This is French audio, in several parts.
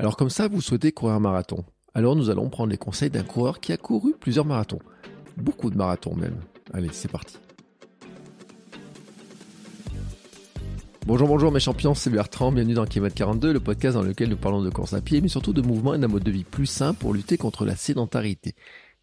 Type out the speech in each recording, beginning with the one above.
Alors, comme ça, vous souhaitez courir un marathon. Alors, nous allons prendre les conseils d'un coureur qui a couru plusieurs marathons. Beaucoup de marathons même. Allez, c'est parti. Bonjour, bonjour mes champions, c'est Bertrand, bienvenue dans Kilomètre 42, le podcast dans lequel nous parlons de course à pied, mais surtout de mouvement et d'un mode de vie plus sain pour lutter contre la sédentarité.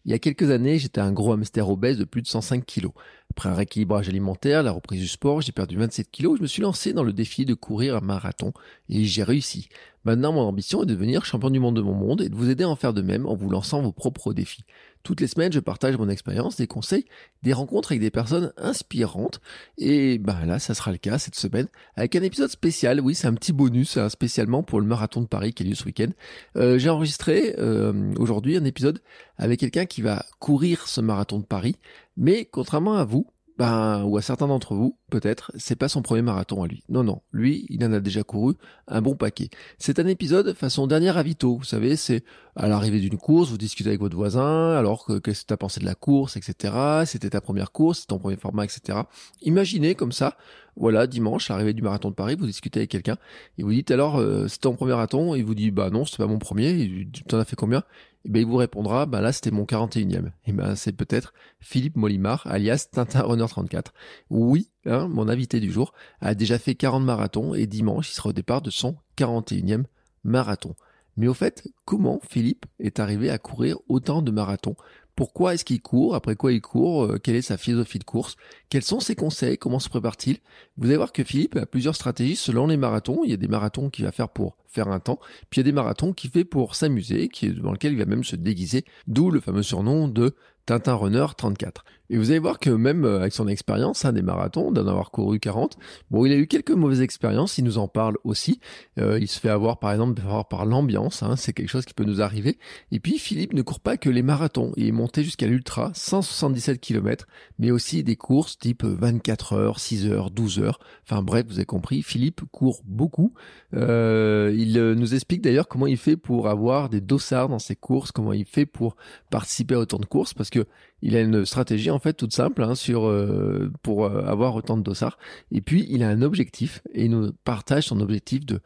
Il y a quelques années, j'étais un gros hamster obèse de plus de 105 kilos. Après un rééquilibrage alimentaire, la reprise du sport, j'ai perdu 27 kilos, je me suis lancé dans le défi de courir un marathon, et j'ai réussi. Maintenant, mon ambition est de devenir champion du monde de mon monde et de vous aider à en faire de même en vous lançant vos propres défis. Toutes les semaines, je partage mon expérience, des conseils, des rencontres avec des personnes inspirantes. Et ben là, ça sera le cas cette semaine avec un épisode spécial. Oui, c'est un petit bonus hein, spécialement pour le marathon de Paris qui a lieu ce week-end. Euh, J'ai enregistré euh, aujourd'hui un épisode avec quelqu'un qui va courir ce marathon de Paris. Mais contrairement à vous, ben, ou à certains d'entre vous, peut-être, c'est pas son premier marathon à lui. Non, non, lui, il en a déjà couru un bon paquet. C'est un épisode façon dernier avito, vous savez, c'est à l'arrivée d'une course, vous discutez avec votre voisin, alors que qu'est-ce que t'as pensé de la course, etc. C'était ta première course, ton premier format, etc. Imaginez comme ça, voilà, dimanche, l'arrivée du marathon de Paris, vous discutez avec quelqu'un, et vous dites alors, euh, c'était ton premier marathon, il vous dit, bah non, c'était pas mon premier, t'en as fait combien? Et ben il vous répondra, bah là c'était mon 41e. Et ben c'est peut-être Philippe Molimar, alias Tintin Runner 34. Oui, hein, mon invité du jour a déjà fait 40 marathons et dimanche il sera au départ de son 41e marathon. Mais au fait, comment Philippe est arrivé à courir autant de marathons pourquoi est-ce qu'il court? Après quoi il court? Euh, Quelle est sa philosophie de course? Quels sont ses conseils? Comment se prépare-t-il? Vous allez voir que Philippe a plusieurs stratégies selon les marathons. Il y a des marathons qu'il va faire pour faire un temps, puis il y a des marathons qu'il fait pour s'amuser, dans lequel il va même se déguiser, d'où le fameux surnom de Tintin Runner 34. Et vous allez voir que même euh, avec son expérience hein, des marathons, d'en avoir couru 40, bon, il a eu quelques mauvaises expériences, il nous en parle aussi. Euh, il se fait avoir par exemple par l'ambiance, hein, c'est quelque chose qui peut nous arriver. Et puis Philippe ne court pas que les marathons, il est monté jusqu'à l'ultra, 177 km, mais aussi des courses type 24 heures, 6 heures, 12 heures. Enfin bref, vous avez compris, Philippe court beaucoup. Euh, il euh, nous explique d'ailleurs comment il fait pour avoir des dossards dans ses courses, comment il fait pour participer à autant de courses, parce que il a une stratégie en fait toute simple hein, sur euh, pour euh, avoir autant de dossards. Et puis il a un objectif et il nous partage son objectif de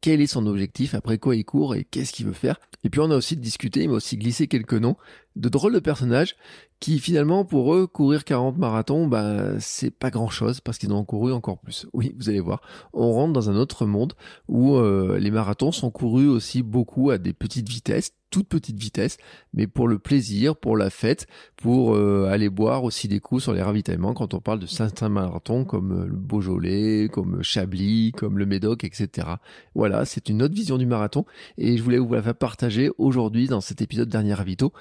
quel est son objectif, après quoi il court et qu'est-ce qu'il veut faire. Et puis on a aussi discuté, il m'a aussi glissé quelques noms de drôles de personnages qui finalement pour eux courir 40 marathons bah c'est pas grand chose parce qu'ils ont couru encore plus. Oui, vous allez voir, on rentre dans un autre monde où euh, les marathons sont courus aussi beaucoup à des petites vitesses, toutes petites vitesses, mais pour le plaisir, pour la fête, pour euh, aller boire aussi des coups sur les ravitaillements quand on parle de certains marathons comme euh, le Beaujolais, comme Chablis, comme le Médoc, etc. Voilà, c'est une autre vision du marathon et je voulais vous la faire partager aujourd'hui dans cet épisode dernier ravito,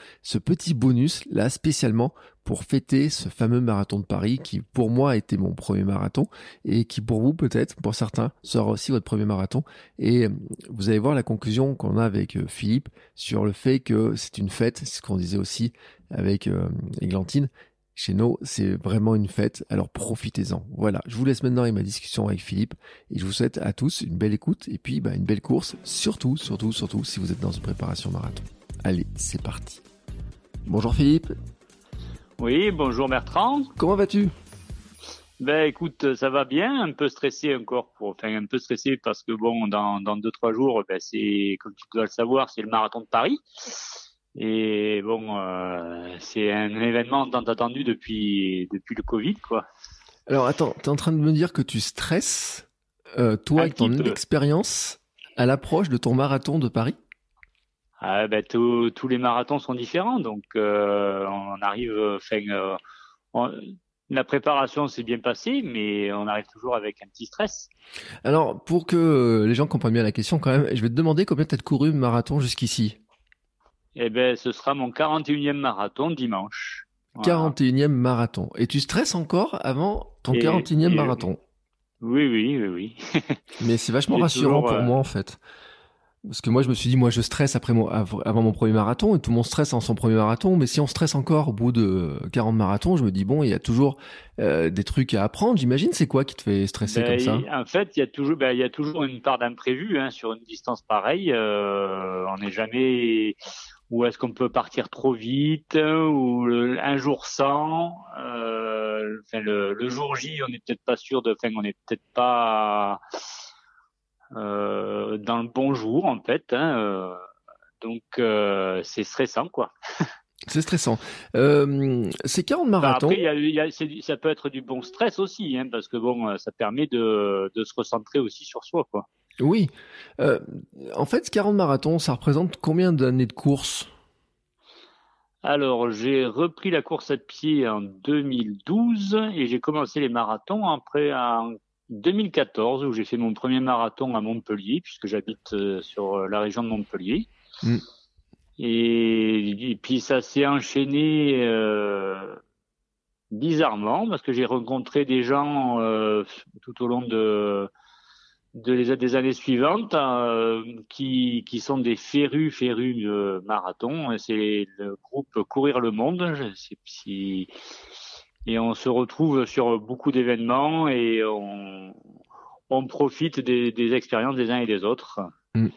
petit bonus là spécialement pour fêter ce fameux marathon de Paris qui pour moi a été mon premier marathon et qui pour vous peut-être, pour certains, sera aussi votre premier marathon. Et euh, vous allez voir la conclusion qu'on a avec euh, Philippe sur le fait que c'est une fête, c'est ce qu'on disait aussi avec euh, Églantine. Chez nous, c'est vraiment une fête, alors profitez-en. Voilà, je vous laisse maintenant avec ma discussion avec Philippe et je vous souhaite à tous une belle écoute et puis bah, une belle course, surtout, surtout, surtout si vous êtes dans une préparation marathon. Allez, c'est parti. Bonjour Philippe. Oui, bonjour Bertrand. Comment vas-tu? Ben écoute, ça va bien, un peu stressé encore, pour, enfin un peu stressé parce que bon, dans dans deux trois jours, ben c'est comme tu dois le savoir, c'est le marathon de Paris. Et bon, euh, c'est un événement tant attendu depuis depuis le Covid, quoi. Alors attends, tu es en train de me dire que tu stresses, euh, toi, avec ton expérience, à l'approche de ton marathon de Paris? Ah, ben, tous les marathons sont différents, donc euh, on arrive, enfin, euh, la préparation s'est bien passée, mais on arrive toujours avec un petit stress. Alors, pour que les gens comprennent bien la question, quand même, je vais te demander combien tu as couru marathon jusqu'ici? Eh ben, ce sera mon 41e marathon dimanche. 41e marathon. Et tu stresses encore avant ton 41e marathon? Oui, oui, oui, oui. Mais c'est vachement rassurant pour moi en fait. Parce que moi, je me suis dit, moi, je stresse après mon, avant mon premier marathon, et tout le monde stresse en son premier marathon. Mais si on stresse encore au bout de 40 marathons, je me dis, bon, il y a toujours euh, des trucs à apprendre. J'imagine, c'est quoi qui te fait stresser comme ça? En fait, il y a toujours, ben, il y a toujours une part d'imprévu hein, sur une distance pareille. Euh, on n'est jamais où est-ce qu'on peut partir trop vite ou un jour sans. Euh, enfin, le, le, jour J, on n'est peut-être pas sûr de. Enfin, on n'est peut-être pas euh, dans le bon jour en fait. Hein, euh, donc euh, c'est stressant quoi. C'est stressant. Euh, c'est 40 marathons. après, y a, y a, ça peut être du bon stress aussi, hein, parce que bon, ça permet de, de se recentrer aussi sur soi, quoi. Oui. Euh, en fait, 40 marathons, ça représente combien d'années de course? Alors, j'ai repris la course à pied en 2012 et j'ai commencé les marathons après en 2014 où j'ai fait mon premier marathon à Montpellier puisque j'habite euh, sur euh, la région de Montpellier. Mm. Et, puis ça s'est enchaîné euh, bizarrement parce que j'ai rencontré des gens euh, tout au long de, de les, des années suivantes qui, qui sont des férus férus de marathon. C'est le groupe Courir le Monde. Je sais si et on se retrouve sur beaucoup d'événements et on, on profite des, des, expériences des uns et des autres. Mm.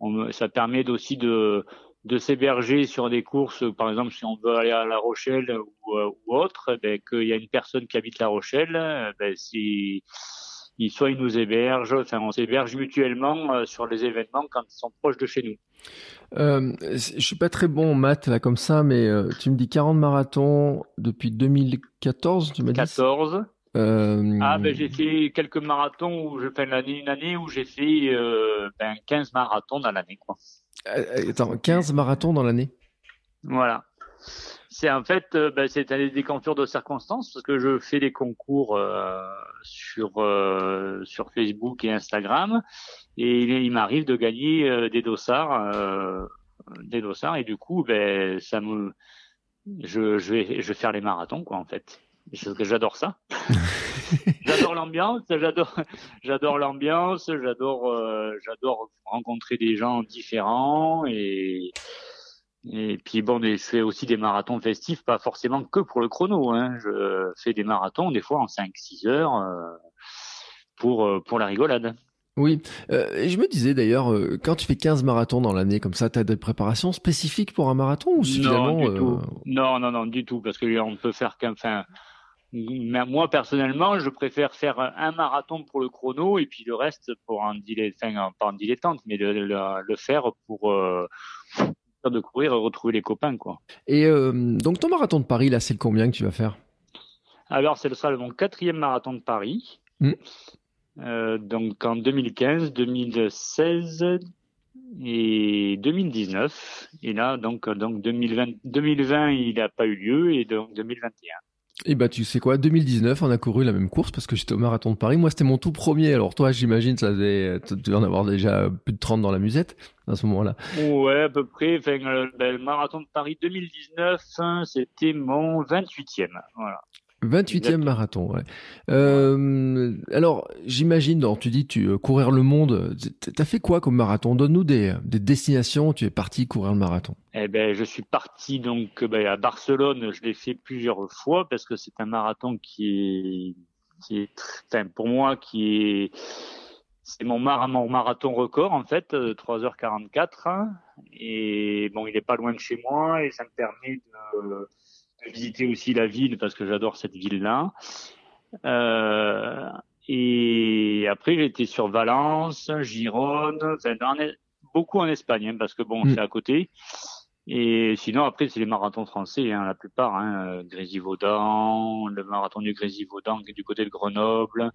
On, ça permet aussi de, de s'héberger sur des courses, par exemple si on veut aller à La Rochelle ou, euh, ou autre, ben, qu'il y a une personne qui habite La Rochelle, ben, si il, soit il nous héberge, enfin on s'héberge mutuellement euh, sur les événements quand ils sont proches de chez nous. Euh, je suis pas très bon en maths là comme ça, mais euh, tu me dis 40 marathons depuis 2014, tu m'as dit 14. Euh... Ah ben j'ai fait quelques marathons où je fais une année, une année où j'ai fait euh, ben, 15 marathons dans l'année quoi. Attends, 15 marathons dans l'année? Voilà. C'est en fait, euh, ben, c'est des déconfiture de circonstances parce que je fais des concours sur sur Facebook et Instagram et il, m'arrive de gagner euh, des dossards, euh, des dossards, et du coup, ben, ça me, je, je vais, je vais faire les marathons, quoi, en fait. J'adore ça. j'adore l'ambiance, j'adore, j'adore l'ambiance, j'adore, euh, j'adore rencontrer des gens différents et et puis bon, je fais aussi des marathons festifs, pas forcément que pour le chrono. Hein. Je fais des marathons des fois en 5-6 heures euh, pour pour la rigolade. Oui, euh, et je me disais d'ailleurs, euh, quand tu fais 15 marathons dans l'année comme ça, tu as des préparations spécifiques pour un marathon ou non, du euh, tout. non, non, non, du tout, parce que on peut faire qu'un, enfin, moi personnellement, je préfère faire un marathon pour le chrono et puis le reste pour un dilettante, enfin, pas un dilettante, mais le, le, faire pour euh, de courir et retrouver les copains, quoi. Et donc ton marathon de Paris, là, c'est le combien que tu vas faire? Alors, ce sera mon quatrième marathon de Paris. Mmh. Euh, donc en 2015, 2016 et 2019. Et là, donc, donc 2020, 2020 il n'a pas eu lieu et donc 2021. Et bah tu sais quoi, 2019 on a couru la même course parce que j'étais au marathon de Paris. Moi c'était mon tout premier. Alors toi j'imagine ça devait, tu devais en avoir déjà plus de 30 dans la musette à ce moment-là. Ouais à peu près. Enfin, le, ben, le marathon de Paris 2019 hein, c'était mon 28e. Voilà. 28e marathon, ouais. Euh, alors, j'imagine, tu dis tu euh, courir le monde. T'as fait quoi comme marathon? Donne-nous des, des, destinations. Tu es parti courir le marathon. Eh ben, je suis parti donc ben, à Barcelone. Je l'ai fait plusieurs fois parce que c'est un marathon qui est, qui est, enfin, pour moi, qui est, c'est mon, mon, marathon record en fait, 3h44. Hein. Et bon, il est pas loin de chez moi et ça me permet de visiter aussi la ville parce que j'adore cette ville-là. Euh, et après, j'étais sur Valence, Gironde, enfin, beaucoup en Espagne, hein, parce que bon, mm. c'est à côté. Et sinon, après, c'est les marathons français, hein, la plupart. Hein, Grésivaudan, le marathon du Grésivaudan qui est du côté de Grenoble,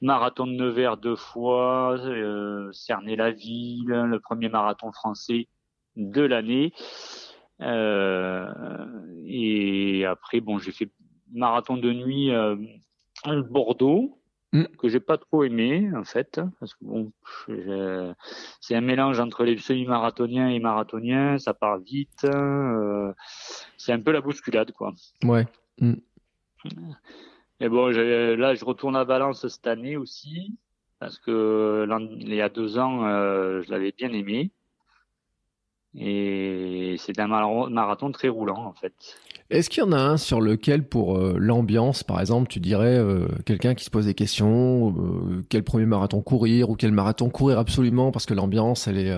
marathon de Nevers deux fois, euh, Cernay-la-Ville, le premier marathon français de l'année. Euh, et après, bon, j'ai fait marathon de nuit à Bordeaux. mm. que j'ai pas trop aimé en fait, parce que bon, c'est un mélange entre les semi-marathoniens et marathoniens, ça part vite, euh, c'est un peu la bousculade quoi. Ouais. Mm. Et bon, là, je retourne à Valence cette année aussi, parce que il y a deux ans, euh, je l'avais bien aimé. Et c'est un marathon très roulant en fait. Est-ce qu'il y en a un sur lequel, pour euh, l'ambiance, par exemple, tu dirais euh, quelqu'un qui se pose des questions, euh, quel premier marathon courir ou quel marathon courir absolument parce que l'ambiance elle est,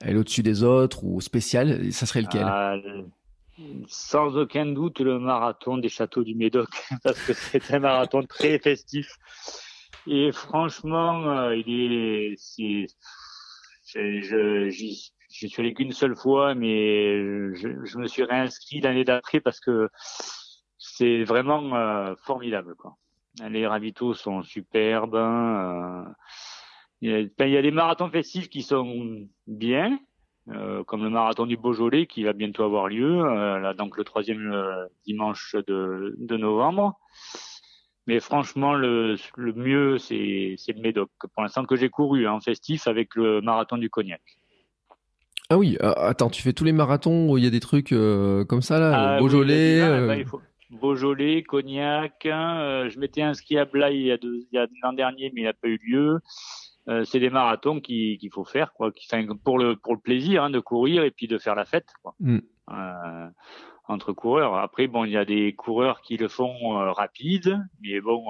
elle est au-dessus des autres ou spéciale, ça serait lequel? Sans aucun doute le marathon des châteaux du Médoc parce que c'est un marathon très festif et franchement il est, j'y je suis allé qu'une seule fois, mais je, me suis réinscrit l'année d'après parce que c'est vraiment euh, formidable. Quoi. Les ravitaux sont superbes. Euh, il, y a, y a, des marathons festifs qui sont bien, euh, comme le marathon du Beaujolais qui va bientôt avoir lieu, là, donc le troisième dimanche de, de, novembre. Mais franchement, le, le mieux, c'est le Médoc. Pour l'instant que j'ai couru en festif avec le marathon du Cognac. Ah oui, euh, attends, tu fais tous les marathons où il y a des trucs euh, comme ça là, ah Beaujolais. Euh. Beaujolais, Cognac. Hein, je m'étais inscrit à Blaye il y a, il l'an dernier, mais il n'a pas eu lieu. c'est des marathons qu'il faut faire, quoi. Qui, pour le pour le plaisir hein, de courir et puis de faire la fête, quoi. Mm. entre coureurs. Après, bon, il y a des coureurs qui le font rapide, mais bon,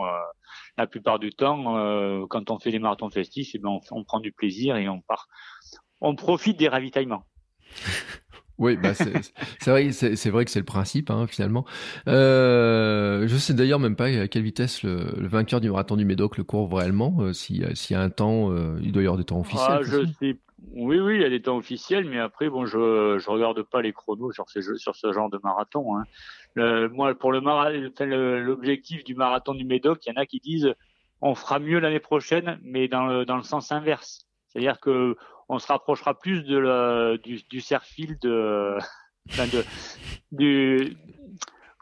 la plupart du temps, quand on fait les marathons festifs, eh ben, on, on, prend du plaisir et on part on profite des ravitaillements. Oui, bah c'est vrai, c'est vrai que c'est le principe hein, finalement. Euh, je sais d'ailleurs même pas à quelle vitesse le, vainqueur du marathon du Médoc le court réellement. Euh, s'il y a un temps, euh, il doit y avoir des temps officiels. Ah, je sais. Oui, oui, il y a des temps officiels, mais après, bon, je je regarde pas les chronos sur ce sur ce genre de marathon. Hein. moi, pour le l'objectif du marathon du Médoc, il y en a qui disent on fera mieux l'année prochaine, mais dans le dans le sens inverse. C'est-à-dire que on se rapprochera plus de la, du, du de, de, du,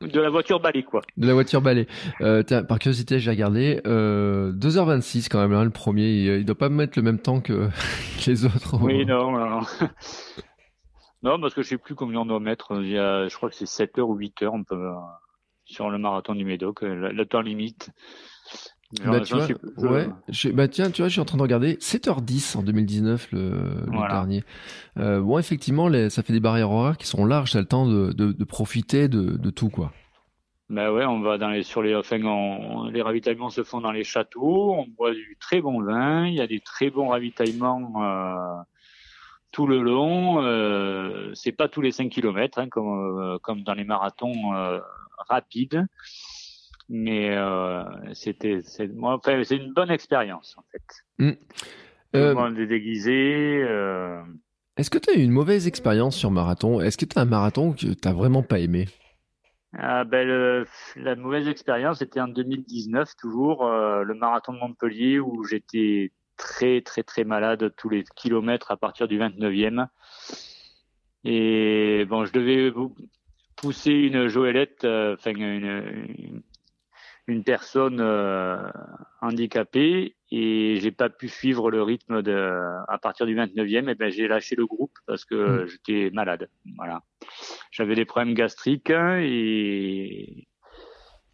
de la voiture balai, quoi. De la voiture balai. Euh, par curiosité, j'ai regardé. Euh, 2h26 quand même, hein, le premier. Il, il, doit pas mettre le même temps que, les autres. Oui, non, non. non, parce que je sais plus combien on doit mettre. Il y a, je crois que c'est 7h ou 8h, on peut, euh, sur le marathon du Médoc, euh, le temps limite. Bah, tu vois, ouais, bah tiens, tu vois, je suis en train de regarder 7h10 en 2019 le, le dernier. Euh, bon, effectivement, les, ça fait des barrières horaires qui sont larges, t'as le temps de, de, de profiter de, de, tout, quoi. Bah ouais, on va dans les sur les enfin les ravitaillements se font dans les châteaux, on boit du très bon vin, il y a des très bons ravitaillements euh, tout le long. Euh, c'est pas tous les 5 km hein, comme euh, comme dans les marathons rapides mais euh, c'était c'est moi enfin, c'est une bonne expérience en fait. Mm. Euh, Tout le déguisé. Euh... Est-ce que tu as eu une mauvaise expérience sur marathon? Est-ce que tu as un marathon que tu vraiment pas aimé? Ah ben la mauvaise expérience c'était en 2019 toujours euh, le marathon de Montpellier où j'étais très très très malade tous les kilomètres à partir du 29e et bon je devais pousser une Joëlette euh, enfin une, une personne euh, handicapée et j'ai pas pu suivre le rythme de à partir du 29e et ben j'ai lâché le groupe parce que hmm. j'étais malade voilà j'avais des problèmes gastriques et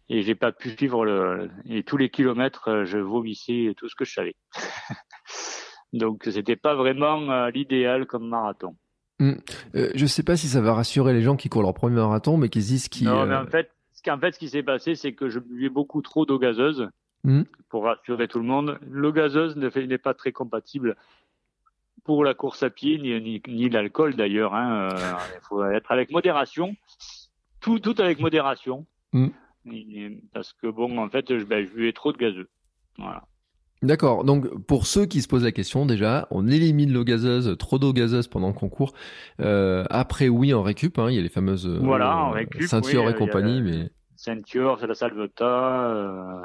et j'ai pas pu suivre le et tous les kilomètres je vomissais tout ce que je savais donc c'était pas vraiment euh, l'idéal comme marathon hmm. euh, je sais pas si ça va rassurer les gens qui courent leur premier marathon mais qui disent qui non mais en fait en fait, ce qui s'est passé, c'est que je buvais beaucoup trop d'eau gazeuse. Hmm. Pour rassurer tout le monde, l'eau gazeuse n'est pas très compatible pour la course à pied, ni, ni, l'alcool d'ailleurs. Hein. Euh, il faut être avec modération. Tout, tout avec modération. Hmm. parce que bon, en fait, je, ben, je buvais trop de gazeux. Voilà. D'accord. Donc pour ceux qui se posent la question, déjà, on élimine l'eau gazeuse, trop d'eau gazeuse pendant qu'on court. Euh, après, oui, en récup, hein, il y a les fameuses euh, voilà, en récup, ceintures et compagnie, mais ceinture, c'est la salveta. Euh,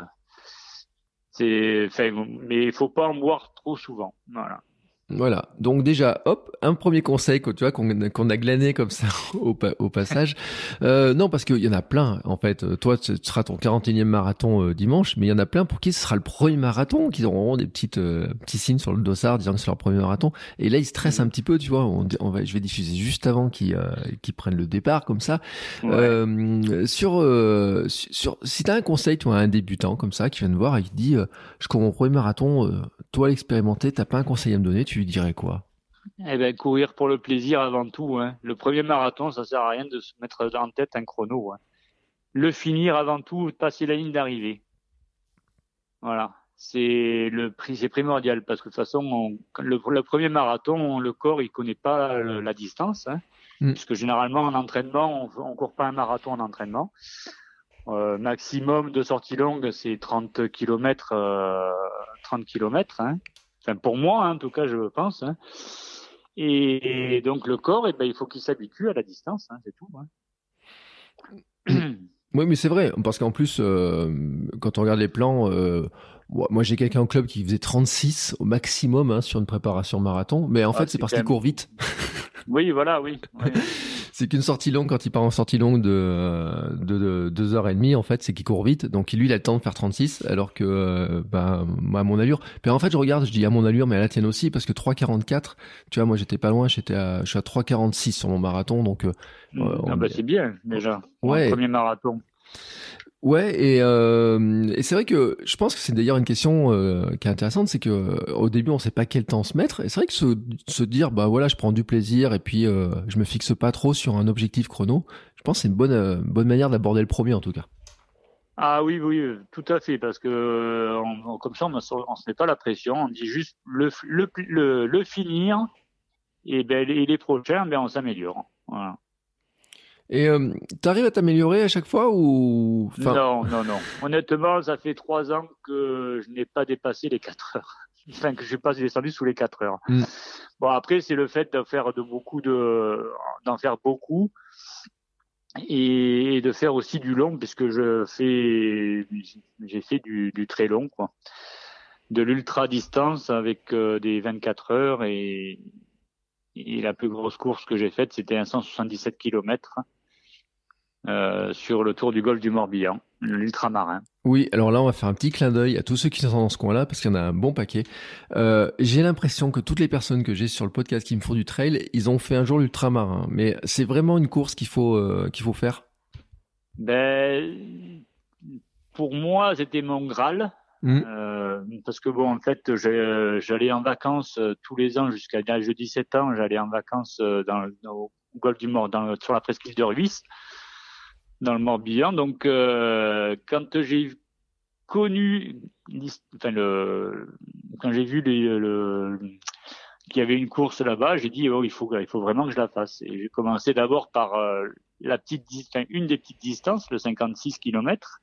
mais il faut pas en boire trop souvent. Voilà. Voilà. Donc déjà, hop, un premier conseil que tu vois qu'on a glané comme ça au, au passage. Euh, non, parce qu'il y en a plein. En fait, toi, ce sera ton 41e marathon euh, dimanche, mais il y en a plein pour qui ce sera le premier marathon, qui auront des petites euh, petits signes sur le dossard disant que c'est leur premier marathon. Et là, ils stressent un petit peu, tu vois. On, on va, je vais diffuser juste avant qu'ils euh, qu'ils prennent le départ, comme ça. Ouais. Euh, sur, euh, sur, si t'as un conseil, tu vois, à un débutant comme ça qui vient te voir et qui dit, euh, je cours mon premier marathon, euh, toi l'expérimenté, t'as pas un conseil à me donner, tu lui dirais quoi? Eh ben, courir pour le plaisir avant tout. Hein. Le premier marathon, ça sert à rien de se mettre en tête un chrono. hein. Le finir avant tout, passer la ligne d'arrivée. Voilà. C'est le prix, c'est primordial parce que de toute façon, on- le, le premier marathon, le corps, il connaît pas le- la distance, hein, Mm. puisque généralement en entraînement, on, on court pas un marathon en entraînement. Euh, maximum de sortie longue, c'est 30 km, euh, 30 km. Hein. Enfin, pour moi, hein, en tout cas, je pense. Hein. Et, et donc le corps, eh ben, il faut qu'il s'habitue à la distance, hein, c'est tout. Oui, mais c'est vrai, parce qu'en plus, euh, quand on regarde les plans, euh, moi j'ai quelqu'un au club qui faisait 36 au maximum hein, sur une préparation marathon, mais en Ah, fait c'est parce qu'il même- court vite. oui, voilà, oui. oui. C'est qu'une sortie longue, quand il part en sortie longue de, de, de deux heures et demie, en fait, c'est qu'il court vite. Donc lui, il a le temps de faire 36, alors que, euh, bah, moi, à mon allure. Puis en fait, je regarde, je dis à mon allure, mais à la tienne aussi, parce que 3,44, tu vois, moi, j'étais pas loin, j'étais à, je suis à 3,46 sur mon marathon, donc, euh, Ouais, ah bah, est- c'est bien déjà. Ouais. premier marathon. Ouais, et, euh, et c'est vrai que je pense que c'est d'ailleurs une question euh, qui est intéressante, c'est que euh, au début on sait pas quel temps se mettre, et c'est vrai que se, se dire bah voilà je prends du plaisir et puis euh, je me fixe pas trop sur un objectif chrono, je pense que c'est une bonne euh, bonne manière d'aborder le premier en tout cas. Ah oui, oui, euh, tout à fait, parce que on- comme ça, on ne se met pas la pression, on dit juste le, le, le, le finir, et, ben, et les prochains, ben, on s'améliore. Voilà. Et euh, t'arrives à t'améliorer à chaque fois ou enfin? Non, non, non. Honnêtement, ça fait trois ans que je n'ai pas dépassé les quatre heures. Enfin, que je suis pas descendu sous les quatre heures. Mm. Bon, après, c'est le fait de faire de beaucoup de, d'en faire beaucoup et, et de faire aussi du long, puisque je fais, j'ai fait du, du très long, quoi. De l'ultra distance avec euh, des 24 heures et, et la plus grosse course que j'ai faite, c'était un 177 km euh, sur le tour du golfe du Morbihan, l'ultramarin. Oui, alors là, on va faire un petit clin d'œil à tous ceux qui sont dans ce coin-là, parce qu'il y en a un bon paquet. Euh, j'ai l'impression que toutes les personnes que j'ai sur le podcast qui me font du trail, ils ont fait un jour l'ultramarin. Mais c'est vraiment une course qu'il faut euh, qu'il faut faire? Ben, pour moi, c'était mon Graal. Mm. Euh, parce que bon, en fait, j'allais en vacances tous les ans jusqu'à l'âge de 17 ans. J'allais en vacances dans, au golfe du Mort, dans, sur la presqu'île de Ruisse, dans le Morbihan. Donc, euh, quand j'ai connu, enfin quand j'ai vu le, qu'il y avait une course là-bas, j'ai dit oh il faut il faut vraiment que je la fasse. Et j'ai commencé d'abord par euh, la petite enfin, une des petites distances, le 56 km,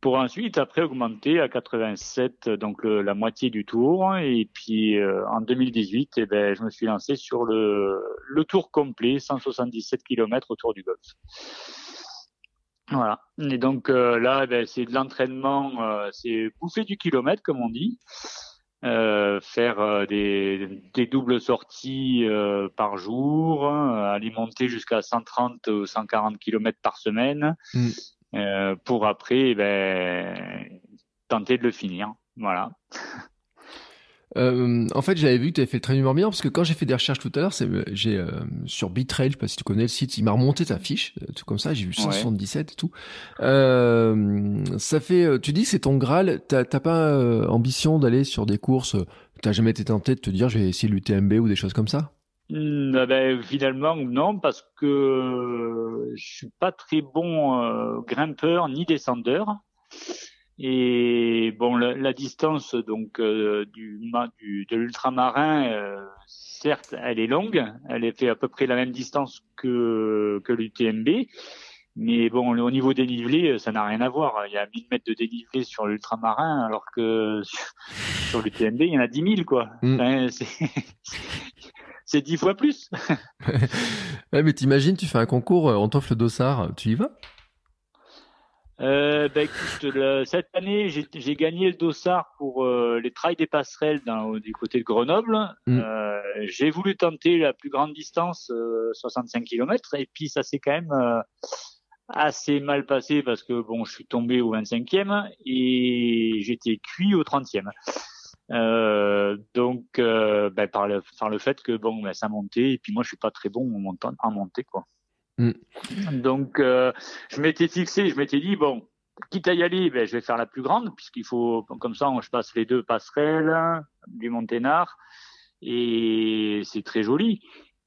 pour ensuite après augmenter à 87, donc la moitié du tour. Et puis euh, en 2018, eh ben je me suis lancé sur le le tour complet, 177 km autour du golfe. Voilà. Et donc euh, là, ben, c'est de l'entraînement, euh, c'est bouffer du kilomètre comme on dit. Euh, faire euh, des, des doubles sorties euh, par jour, hein, aller monter jusqu'à 130 ou 140 km par semaine, Mm. euh, pour après ben, tenter de le finir. Voilà. Euh, en fait, j'avais vu que tu avais fait le train du Morbihan parce que quand j'ai fait des recherches tout à l'heure, c'est j'ai euh, sur Bitrail, je sais pas si tu connais le site, il m'a remonté ta fiche, euh, tout comme ça, j'ai vu 177 et tout. Euh, ça fait, euh, tu dis que c'est ton Graal, t'as pas euh, ambition d'aller sur des courses, euh, t'as jamais été tenté de te dire je vais essayer l'UTMB ou des choses comme ça? Mm, eh ben, finalement, non, parce que je suis pas très bon euh, grimpeur ni descendeur. Et bon, la, la distance donc euh, du, de l'ultramarin, euh, certes, elle est longue, elle est fait à peu près la même distance que que l'UTMB, mais bon, au niveau dénivelé, ça n'a rien à voir. Il y a 1000 mètres de dénivelé sur l'ultramarin, alors que sur l'UTMB, il y en a 10 000 quoi. Mm. Enfin, c'est dix fois plus. Ouais, mais t'imagines, tu fais un concours, euh, on t'offre le dossard, tu y vas? Euh, ben, écoute, cette année, j'ai gagné le dossard pour euh, les trails des passerelles dans, du côté de Grenoble. Mm. Euh, j'ai voulu tenter la plus grande distance, 65 km, et puis ça s'est quand même assez mal passé parce que bon, je suis tombé au 25e et j'étais cuit au 30e. donc, ben, par, le, par le fait que bon, ben, ça montait, et puis moi, je suis pas très bon en, montant, en montée, quoi. Mm. Donc, euh, je m'étais fixé, je m'étais dit, bon, quitte à y aller, ben, je vais faire la plus grande, puisqu'il faut, comme ça, je passe les deux passerelles du Monténard, et c'est très joli.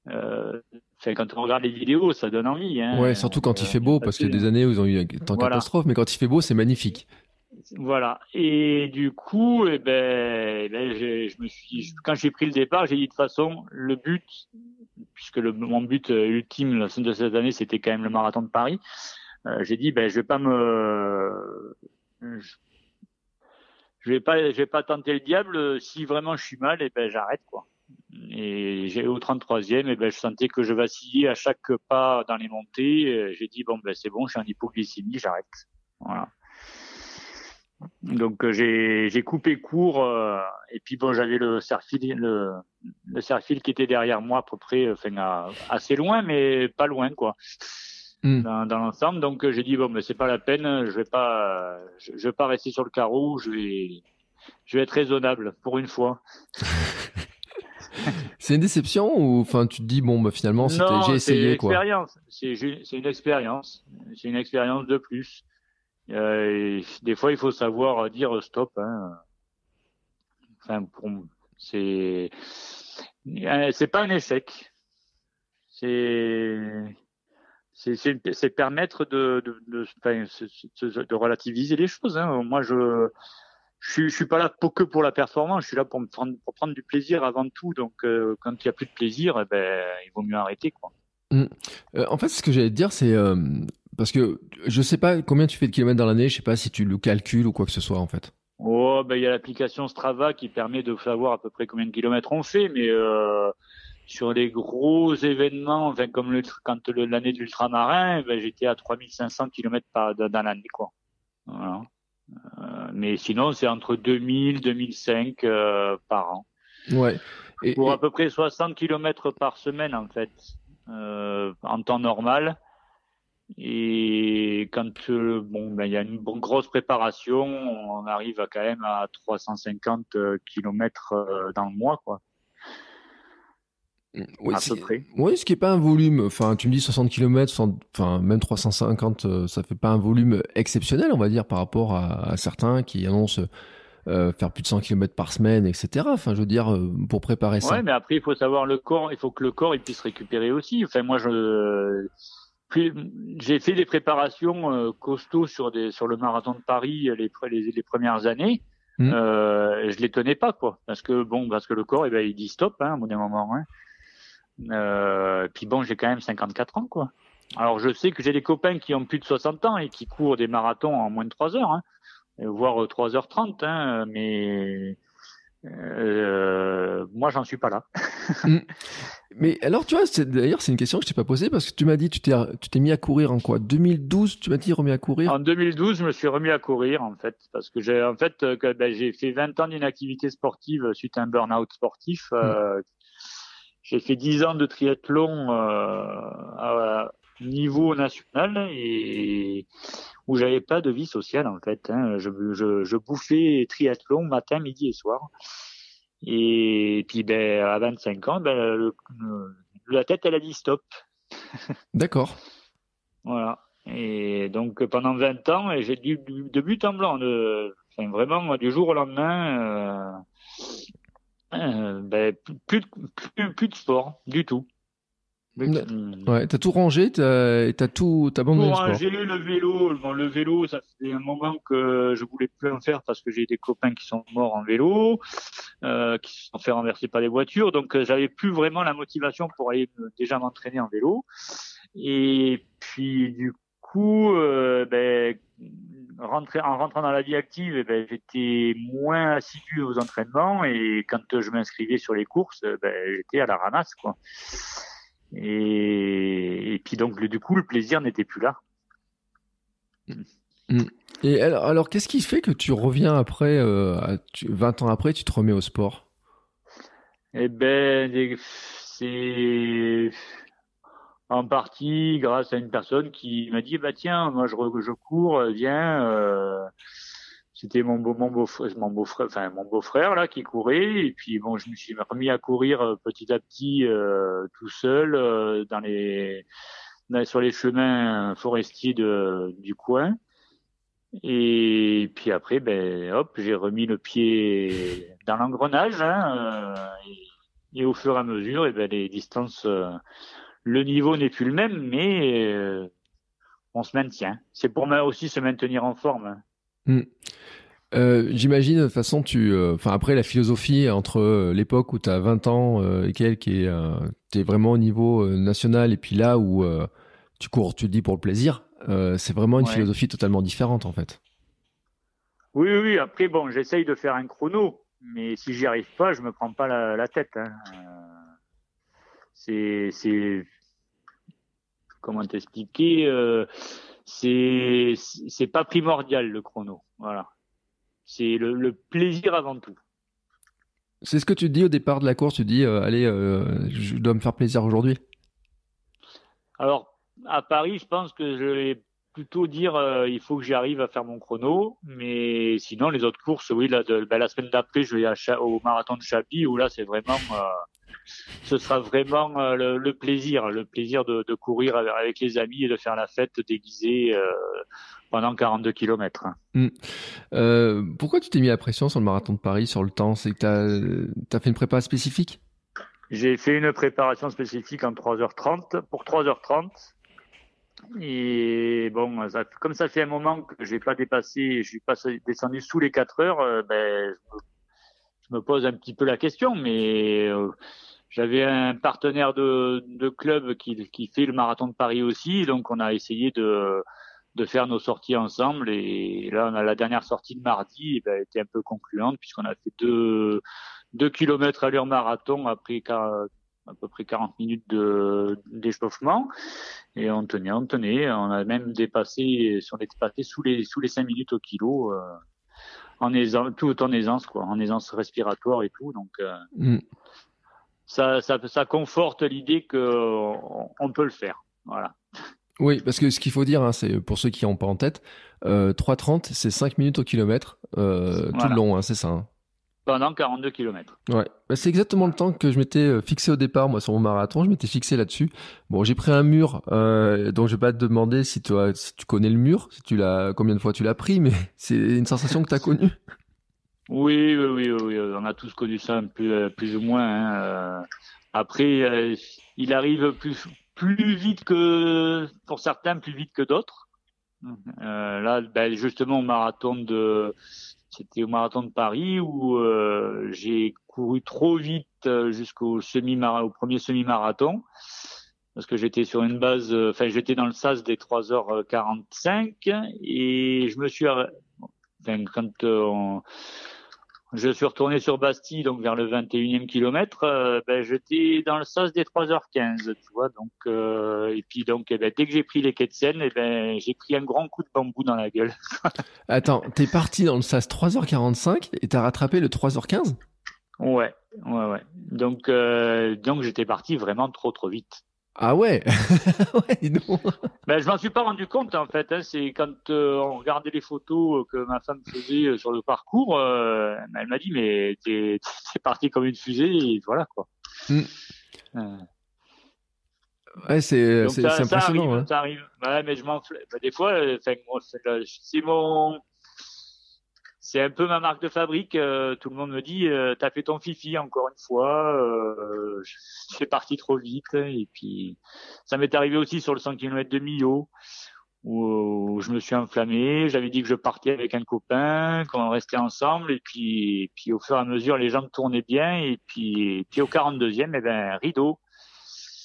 Euh, quand on regarde les vidéos, ça donne envie. Hein. Ouais, surtout quand il fait beau, parce qu'il y a des années où ils ont eu tant voilà. catastrophe, mais quand il fait beau, c'est magnifique. Voilà. Et du coup, eh ben, eh ben je, me suis, quand j'ai pris le départ, j'ai dit de toute façon, le but, puisque le, mon but euh, ultime de cette année, c'était quand même le marathon de Paris. Euh, j'ai dit, ben, je vais pas me, je vais pas, je vais pas tenter le diable. Si vraiment je suis mal, eh ben, j'arrête quoi. Et j'ai au 33e, et ben, je sentais que je vacillais à chaque pas dans les montées. J'ai dit bon ben c'est bon, je suis en hypoglycémie, j'arrête. Voilà. Donc euh, j'ai coupé court euh, et puis bon j'avais le serfil le le serfil qui était derrière moi à peu près enfin assez loin mais pas loin quoi hmm. dans, dans l'ensemble donc euh, j'ai dit bon mais c'est pas la peine je vais pas je, vais pas rester sur le carreau je vais je vais être raisonnable pour une fois. c'est une déception ou enfin tu te dis bon bah finalement j'ai essayé quoi. C'est c'est une expérience c'est une expérience de plus. Euh, des fois, il faut savoir dire stop. Hein. Enfin, c'est euh, c'est pas un échec. C'est c'est permettre de de, relativiser les choses. Hein. Moi, je je suis, je suis pas là que pour la performance. Je suis là pour me prendre pour prendre du plaisir avant tout. Donc, euh, quand il y a plus de plaisir, eh ben, il vaut mieux arrêter, quoi. Mmh. en fait, ce que j'allais te dire, c'est parce que je sais pas combien tu fais de kilomètres dans l'année, je sais pas si tu le calcules ou quoi que ce soit en fait. Oh, ben il y a l'application Strava qui permet de savoir à peu près combien de kilomètres on fait, mais euh, sur les gros événements, enfin comme le, quand l'année d'ultramarin, ben, j'étais à 3500 kilomètres par dans l'année quoi. Voilà. Euh, mais sinon c'est entre 2000 2005 euh, par an. Ouais. Et, pour à peu près 60 kilomètres par semaine en fait, en temps normal. Et quand euh, bon, ben il y a une grosse préparation, on arrive à quand même à 350 euh, km euh, dans le mois, quoi. Oui, à peu près. Oui, ce qui est pas un volume. Enfin, tu me dis 60 km, enfin même 350, ça fait pas un volume exceptionnel, on va dire, par rapport à, certains qui annoncent faire plus de 100 km par semaine, etc. Enfin, je veux dire, pour préparer ça. Ouais, mais après, il faut savoir le corps, il faut que le corps il puisse récupérer aussi. Enfin, moi, je j'ai fait des préparations euh, costauds sur des sur le marathon de Paris les les, les premières années. Mmh. Euh, je les tenais pas quoi, parce que bon, parce que le corps, eh ben, il dit stop hein, au bout d'un moment. Hein. Euh, puis bon, j'ai quand même 54 ans quoi. Alors je sais que j'ai des copains qui ont plus de 60 ans et qui courent des marathons en moins de 3 heures, hein, voire 3h30, hein, mais euh, moi, j'en suis pas là. Mm. Mais alors, tu vois, d'ailleurs, c'est une question que je t'ai pas posée parce que tu m'as dit, tu t'es, tu t'es mis à courir en quoi? 2012, tu m'as dit remis à courir? En 2012, je me suis remis à courir, en fait, parce que j'ai, en fait, euh, ben, j'ai fait 20 ans d'inactivité sportive suite à un burn-out sportif. Euh, mm. j'ai fait 10 ans de triathlon à niveau national et où j'avais pas de vie sociale en fait. Hein. Je, je, je, bouffais triathlon matin, midi et soir. Et puis ben à 25 ans, ben, la tête elle a dit stop. D'accord. voilà. Et donc pendant 20 ans, j'ai du, de but en blanc, de, enfin, vraiment du jour au lendemain, euh, euh, ben, plus, plus, plus de sport du tout. Ouais, t'as tout rangé, t'as as tout, t'as abandonné le sport. J'ai le vélo. Bon, le vélo, ça fait un moment que je voulais plus en faire parce que j'ai des copains qui sont morts en vélo, euh, qui se sont fait renverser par des voitures, donc euh, j'avais plus vraiment la motivation pour aller déjà m'entraîner en vélo. Et puis du coup, euh, ben, rentrer, en rentrant dans la vie active, eh ben, j'étais moins assidu aux entraînements et quand je m'inscrivais sur les courses, ben, j'étais à la ramasse, quoi. Et, et puis donc du coup le plaisir n'était plus là. Mm. Et alors, alors qu'est-ce qui fait que tu reviens après, euh, 20 ans après, tu te remets au sport? Eh ben, c'est en partie grâce à une personne qui m'a dit bah tiens moi je, je cours viens euh, c'était mon beau frère là qui courait et puis bon je me suis remis à courir euh, petit à petit euh, tout seul euh, sur les chemins forestiers du coin et puis après ben hop j'ai remis le pied dans l'engrenage hein, et, au fur et à mesure et ben les distances le niveau n'est plus le même, mais on se maintient. C'est pour moi aussi se maintenir en forme. Hmm. Euh, J'imagine, de toute façon, tu, euh, après la philosophie entre euh, l'époque où tu as 20 ans et quelques et tu es vraiment au niveau national et puis là où tu cours, tu le dis pour le plaisir, c'est vraiment une philosophie totalement différente en fait. Oui, oui, après bon, j'essaye de faire un chrono, mais si j'y arrive pas, je me prends pas la, la tête. Hein. C'est, c'est, comment t'expliquer, c'est c'est pas primordial le chrono. Voilà, c'est le, plaisir avant tout. C'est ce que tu dis au départ de la course. Tu dis, euh, allez, euh, je dois me faire plaisir aujourd'hui. Alors à Paris, je pense que je vais plutôt dire, il faut que j'arrive à faire mon chrono. Mais sinon, les autres courses, oui, la, ben, la semaine d'après, je vais au marathon de Chapi où là, c'est vraiment ce sera vraiment euh, le, plaisir, le plaisir de, courir avec les amis et de faire la fête déguisée euh, pendant 42 km. Hmm. Euh, pourquoi tu t'es mis la pression sur le marathon de Paris, sur le temps? C'est que tu as, fait une préparation spécifique? J'ai fait une préparation spécifique en 3h30, pour 3h30. Et bon, comme ça fait un moment que j'ai pas dépassé, je suis pas descendu sous les 4 heures, ben, je me, pose un petit peu la question, mais j'avais un partenaire de, club qui, fait le marathon de Paris aussi, donc on a essayé de, faire nos sorties ensemble. Et là, on a la dernière sortie de mardi, et ben, était un peu concluante puisqu'on a fait deux, deux kilomètres à l'heure marathon après à peu près 40 minutes de d'échauffement et on tenait, on tenait, on a même dépassé, on était passé sous les sous les 5 minutes au kilo. Euh, en aisance, tout en aisance quoi, en aisance respiratoire et tout. Donc, euh, mm ça, ça, ça conforte l'idée que on peut le faire. Voilà. Oui, parce que ce qu'il faut dire, hein, c'est pour ceux qui n'ont pas en tête, euh, 3,30, c'est 5 minutes au kilomètre euh, tout le long, hein, c'est ça. Hein. Pendant 42 km. Ouais, bah, c'est exactement le temps que je m'étais euh, fixé au départ, moi, sur mon marathon, je m'étais fixé là-dessus. Bon, j'ai pris un mur, euh, donc je vais pas te demander si, toi, si tu connais le mur, si tu l'as, combien de fois tu l'as pris, mais c'est une sensation que tu as connue. Oui, oui, oui, oui, on a tous connu ça un peu, plus ou moins. Hein. Euh. Après, euh, il arrive plus, plus vite que, pour certains, plus vite que d'autres. Euh, là, ben, justement, au marathon de, c'était au marathon de Paris où euh, j'ai couru trop vite jusqu'au semi au premier semi-marathon. Parce que j'étais sur une base, enfin j'étais dans le sas des 3h45 et je me suis, enfin, quand on, je suis retourné sur Bastille, donc vers le 21e kilomètre. Euh, ben, j'étais dans le sas des 3h15, tu vois. Donc, euh, et puis donc, eh ben, dès que j'ai pris les quais de Seine, eh ben, j'ai pris un grand coup de bambou dans la gueule. Attends, t'es parti dans le sas 3h45 et t'as rattrapé le 3h15 Ouais, ouais, ouais. Donc, euh, donc j'étais parti vraiment trop, trop vite. Ah ouais, ouais. Ben, je m'en suis pas rendu compte en fait. Hein. C'est quand euh, on regardait les photos que ma femme faisait euh, sur le parcours, euh, elle m'a dit mais t'es parti comme une fusée et voilà quoi. Mm. Ouais, c'est impressionnant. Ça arrive, hein. ça arrive. Ouais, mais je m'en ben, des fois, c'est mon c'est un peu ma marque de fabrique. Euh, tout le monde me dit, euh, t'as fait ton fifi encore une fois. Euh, je parti trop vite. Et puis, ça m'est arrivé aussi sur le 100 km de Millau où, je me suis enflammé. J'avais dit que je partais avec un copain, qu'on restait ensemble. Et puis, puis au fur et à mesure, les jambes tournaient bien. Et puis, puis au 42e, eh ben, rideau.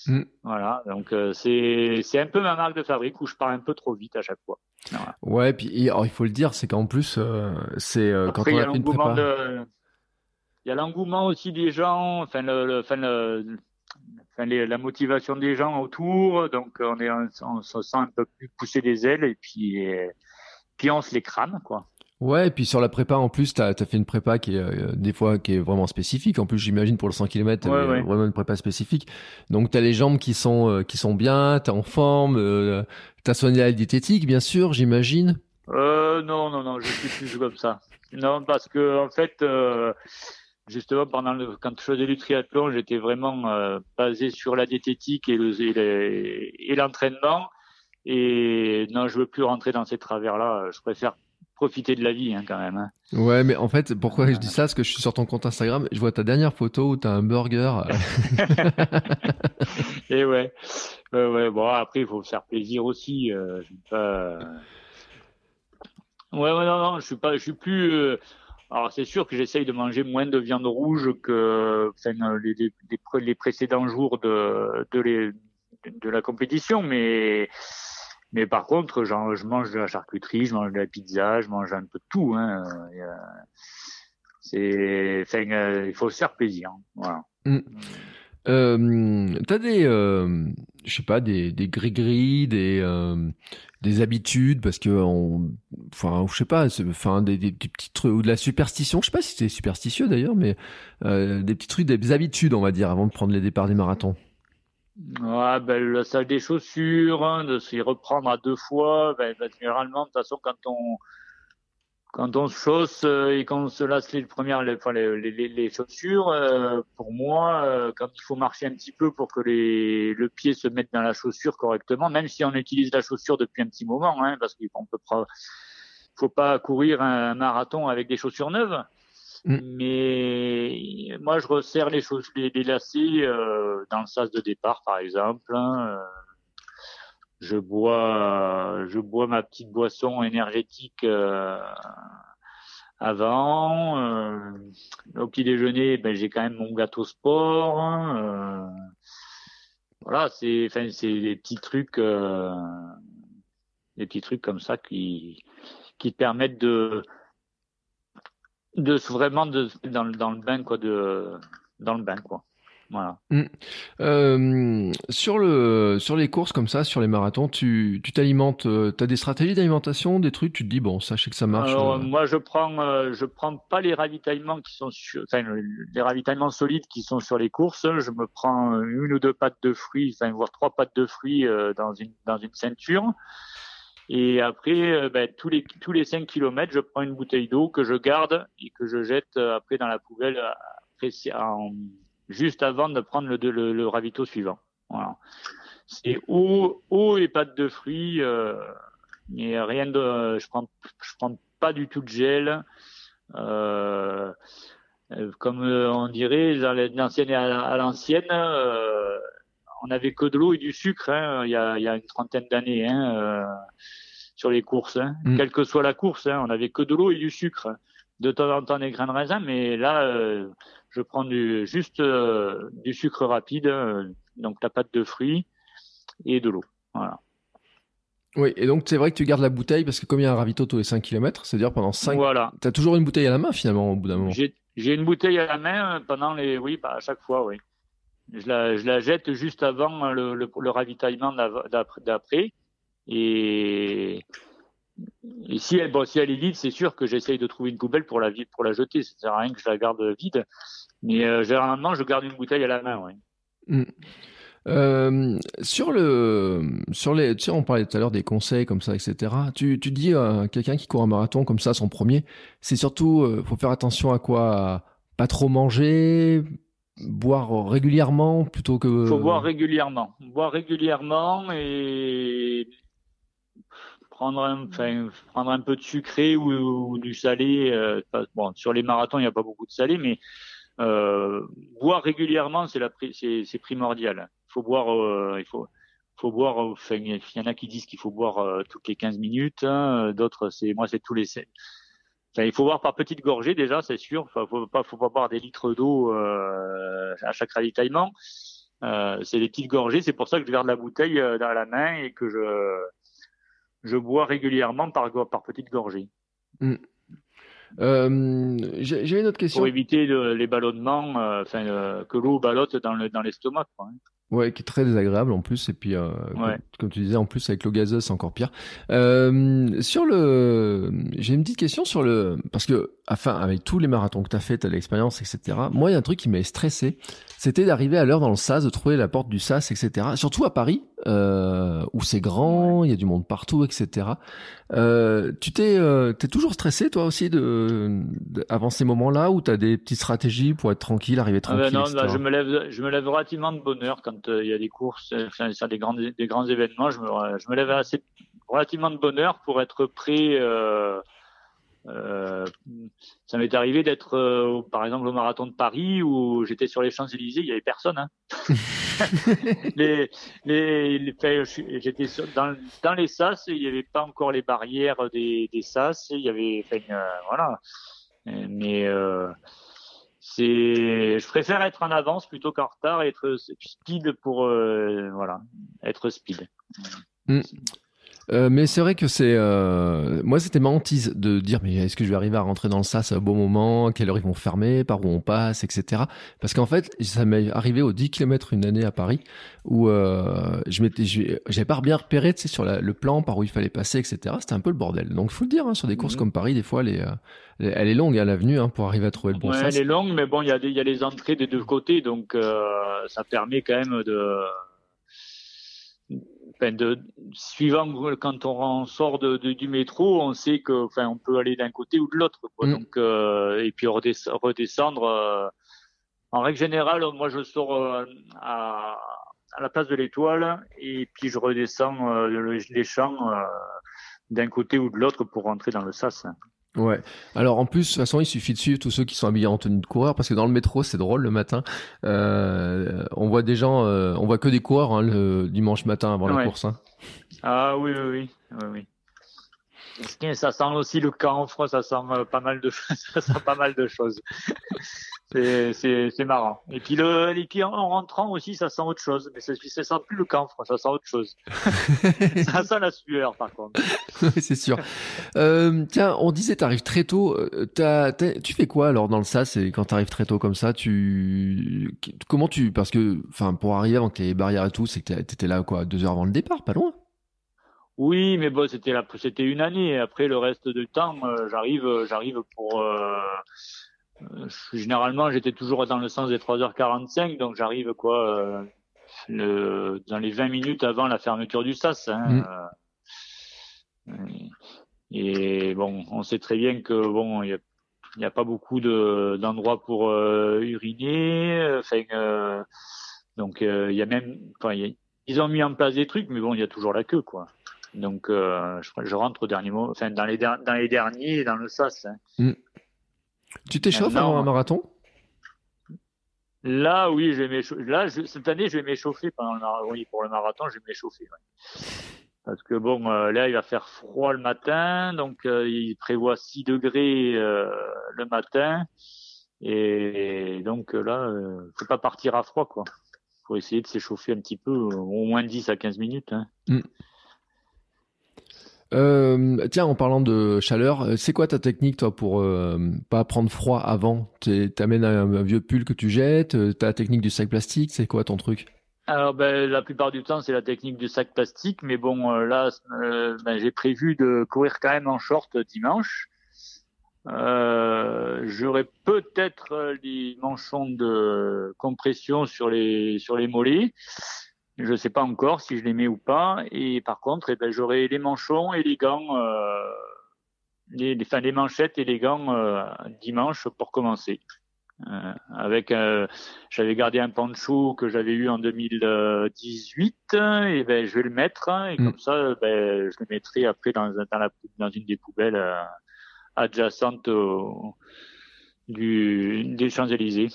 Mm. Voilà, donc euh, c'est un peu ma marque de fabrique où je pars un peu trop vite à chaque fois. Ouais, puis il faut le dire, c'est qu'en plus euh, c'est euh, quand on a, fait une prépa. Il y a l'engouement aussi des gens, enfin le, enfin, le, enfin la motivation des gens autour, donc on est on se sent un peu plus pousser des ailes et puis puis on se les crame, quoi. Ouais, et puis sur la prépa, en plus, tu as, fait une prépa qui est euh, des fois qui est vraiment spécifique. En plus, j'imagine pour le 100 km, vraiment une prépa spécifique. Donc, tu as les jambes qui sont, euh, qui sont bien, tu es en forme, euh, tu as soigné la diététique, bien sûr, j'imagine. Euh, non, non, non, je suis plus comme ça. Non, parce que en fait, justement, pendant le, quand je faisais du triathlon, j'étais vraiment basé sur la diététique et l'entraînement. Et, et non, je veux plus rentrer dans ces travers-là. Je préfère profiter de la vie hein, quand même. Hein. Ouais, mais en fait, pourquoi je dis ça? Parce que je suis sur ton compte Instagram, je vois ta dernière photo où tu as un burger. Et ouais. ouais, bon, après, il faut faire plaisir aussi. Euh, pas... Ouais, ouais, non, non, je suis pas, je suis plus. Euh, alors, c'est sûr que j'essaye de manger moins de viande rouge que les, les, les, précédents jours de, de, les, de la compétition, mais mais par contre, je mange de la charcuterie, je mange de la pizza, je mange un peu de tout. Hein. C'est, enfin, euh, il faut se faire plaisir. Voilà. Mm. Euh, t'as des, euh, je sais pas, des, des gris-gris, des, euh, des habitudes, parce que, enfin, je sais pas, enfin, des, des, petits trucs ou de la superstition. Je sais pas si c'est superstitieux d'ailleurs, mais euh, des petits trucs, des habitudes, on va dire, avant de prendre les départs des marathons. Ouais, ben, le sac des chaussures, hein, de s'y reprendre à deux fois, ben, ben, généralement, de toute façon, quand on, quand on se chausse euh, et qu'on se lasse les premières, les, les, les, chaussures, euh, pour moi, euh, quand il faut marcher un petit peu pour que les, le pied se mette dans la chaussure correctement, même si on utilise la chaussure depuis un petit moment, hein, parce qu'on peut faut pas courir un marathon avec des chaussures neuves. Mm. Mais moi, je resserre les, choses, les, lacets euh, dans le sas de départ, par exemple. Hein, euh, je bois, je bois ma petite boisson énergétique euh, avant. Euh, au petit déjeuner, ben, j'ai quand même mon gâteau sport. Hein, voilà, c'est, enfin, c'est des petits trucs, des petits trucs comme ça qui, qui permettent de de vraiment de, dans, dans, le bain quoi de dans le bain quoi voilà mm. euh, sur le sur les courses comme ça sur les marathons tu tu t'alimentes euh, tu as des stratégies d'alimentation des trucs tu te dis bon sais que ça marche Alors, euh. moi je prends euh, je prends pas les ravitaillements qui sont sur enfin les ravitaillements solides qui sont sur les courses je me prends une ou deux pattes de fruits enfin voire trois pattes de fruits dans une dans une ceinture et après, euh, ben, tous les tous les 5 km, je prends une bouteille d'eau que je garde et que je jette euh, après dans la poubelle euh, après, en, juste avant de prendre le, le, le ravito suivant. Voilà. C'est eau, eau et pâte de fruits. Euh, mais rien de, je prends, je prends pas du tout de gel. Euh, comme on dirait dans l'ancienne à l'ancienne, euh, on avait que de l'eau et du sucre hein, il, y a, il y a une trentaine d'années. Hein, sur les courses, hein. mm. quelle que soit la course. On avait que de l'eau et du sucre. De temps en temps des grains de raisin, mais là, euh, je prends du, juste euh, du sucre rapide, euh, donc la pâte de fruits et de l'eau. Voilà. Oui, et donc c'est vrai que tu gardes la bouteille parce que comme il y a un ravito tous les 5 km, c'est-à-dire pendant 5 Voilà. Tu as toujours une bouteille à la main finalement au bout d'un moment. J'ai une bouteille à la main pendant les oui, bah, à chaque fois, oui. Je la, je la jette juste avant le, le, le ravitaillement d'après et, si elle, est vide, c'est sûr que j'essaye de trouver une poubelle pour la, jeter. Ça sert à rien que je la garde vide. Mais euh, généralement, je garde une bouteille à la main. Ouais. Mm. Euh, sur le, sur les, tu sais, on parlait tout à l'heure des conseils comme ça, etc. Tu, dis à quelqu'un qui court un marathon comme ça, son premier, c'est surtout, euh, faut faire attention à quoi, pas trop manger, boire régulièrement plutôt que. Faut boire régulièrement, boire régulièrement et prendre un, peu de sucré ou, du salé. Euh, bon, sur les marathons, il n'y a pas beaucoup de salé, mais euh, boire régulièrement, c'est primordial. Il faut boire, euh, il faut, il y en a qui disent qu'il faut boire euh, toutes les 15 minutes. Hein, D'autres, c'est moi, c'est tous les. Enfin, il faut boire par petites gorgées déjà, c'est sûr. Enfin, faut pas, faut pas boire des litres d'eau euh, à chaque ravitaillement. c'est des petites gorgées. C'est pour ça que je garde la bouteille dans la main et que je je bois régulièrement par, par petites gorgées. Hmm. Euh, J'ai une autre question. Pour éviter les ballonnements, euh, enfin que l'eau ballotte dans l'estomac. Dans hein. Ouais, qui est très désagréable en plus. Et puis, euh, comme, tu disais, en plus avec l'eau gazeuse, c'est encore pire. Euh, sur le, j'ai une petite question sur le, parce que, enfin, avec tous les marathons que tu as fait, tu as l'expérience, etc. Moi, il y a un truc qui m'a stressé, c'était d'arriver à l'heure dans le SAS, de trouver la porte du SAS, etc. Surtout à Paris, euh, où c'est grand, il y a du monde partout, etc. Euh, tu t'es, euh, t'es toujours stressé toi aussi de, avant ces moments-là, ou t'as des petites stratégies pour être tranquille, arriver ah ben tranquille. non, bah, je me lève, je me lève relativement de bonne heure quand euh, il y a des courses, enfin, ça, des grands, des grands événements. Je me, je me lève assez relativement de bonne heure pour être prêt. Euh, euh, ça m'est arrivé d'être, euh, par exemple, au marathon de Paris où j'étais sur les Champs-Élysées, il y avait personne. Hein. les, les, j'étais dans, dans les sas, il n'y avait pas encore les barrières des, des sas, il y avait, enfin, euh, voilà. Mais euh, c'est, je préfère être en avance plutôt qu'en retard et être speed pour, voilà, être speed. Mm. Euh, mais c'est vrai que c'est euh, moi c'était ma hantise de dire mais est-ce que je vais arriver à rentrer dans le sas à un bon moment, à quelle heure ils vont fermer, par où on passe, etc. Parce qu'en fait ça m'est arrivé aux 10 km une année à Paris où euh, je m'étais j'avais pas bien repéré tu sais, sur le plan par où il fallait passer, etc. C'était un peu le bordel. Donc faut le dire hein, sur des courses mhm. comme Paris des fois les, elle est longue à hein, l'avenue hein, pour arriver à trouver le bon ouais. Elle est longue mais bon il y y a les entrées des deux côtés donc ça permet quand même de de, suivant quand on sort de, du métro, on sait que, enfin, on peut aller d'un côté ou de l'autre, mm. Donc, euh, et puis redescendre. Euh, en règle générale, moi, je sors euh, à, à, la place de l'Étoile et puis je redescends les champs d'un côté ou de l'autre pour rentrer dans le sas. Ouais. Alors en plus, de toute façon, il suffit de suivre tous ceux qui sont habillés en tenue de coureur parce que dans le métro, c'est drôle le matin. Euh, on voit des gens, euh, on voit que des coureurs hein, le dimanche matin avant la course. Hein. Ah oui, oui, oui, oui. Ça sent aussi le camphre, ça sent euh, pas mal de, ça sent pas mal de choses c'est marrant. Et puis le et puis en rentrant aussi, ça sent autre chose. Mais ça, ça sent plus le camphre, ça sent autre chose. ça sent la sueur par contre. c'est sûr. Euh, tiens, on disait t'arrives très tôt. Euh, tu fais quoi alors dans le SAS et quand t'arrives très tôt comme ça, tu comment tu parce que enfin pour arriver avant que les barrières et tout, c'est que t'étais là quoi deux heures avant le départ, pas loin. Oui, mais bon, c'était c'était une année. Après le reste du temps, euh, j'arrive, j'arrive pour euh, généralement, j'étais toujours dans le sens des 3h45, donc j'arrive quoi euh, le, dans les 20 minutes avant la fermeture du SAS. Hein, mm. euh, et bon, on sait très bien que bon, il n'y a, pas beaucoup de, d'endroits pour uriner. Enfin, donc il y a même, enfin, ils ont mis en place des trucs, mais bon, il y a toujours la queue, quoi. Donc je, je, rentre au dernier moment, enfin dans les dans les derniers, dans le SAS. Hein. Tu t'échauffes avant un marathon? Là, oui, je vais Là, cette année, je vais m'échauffer pendant le Oui, pour le marathon, je vais m'échauffer. Parce que bon, euh, là, il va faire froid le matin, donc euh, il prévoit 6 degrés euh, le matin. Et donc là, faut pas partir à froid, quoi. Faut essayer de s'échauffer un petit peu, au moins 10 à 15 minutes. Hein. Mm. Euh, tiens, en parlant de chaleur, euh, c'est quoi ta technique, toi, pour euh, pas prendre froid avant? T'amènes un, vieux pull que tu jettes Ta technique du sac plastique, c'est quoi ton truc? Alors ben, la plupart du temps c'est la technique du sac plastique, mais bon là ben, j'ai prévu de courir quand même en short dimanche. J'aurai peut-être les manchons de compression sur les sur les mollets. Je ne sais pas encore si je les mets ou pas. Et par contre, eh ben, j'aurai les manchons et les gants, euh, les, les, enfin, les manchettes et les gants euh, dimanche pour commencer. Euh, avec, j'avais gardé un pancho que j'avais eu en 2018 et ben je vais le mettre et mm. comme ça, ben, je le mettrai après dans, dans, la, dans une des poubelles adjacentes au, du, des Champs Élysées.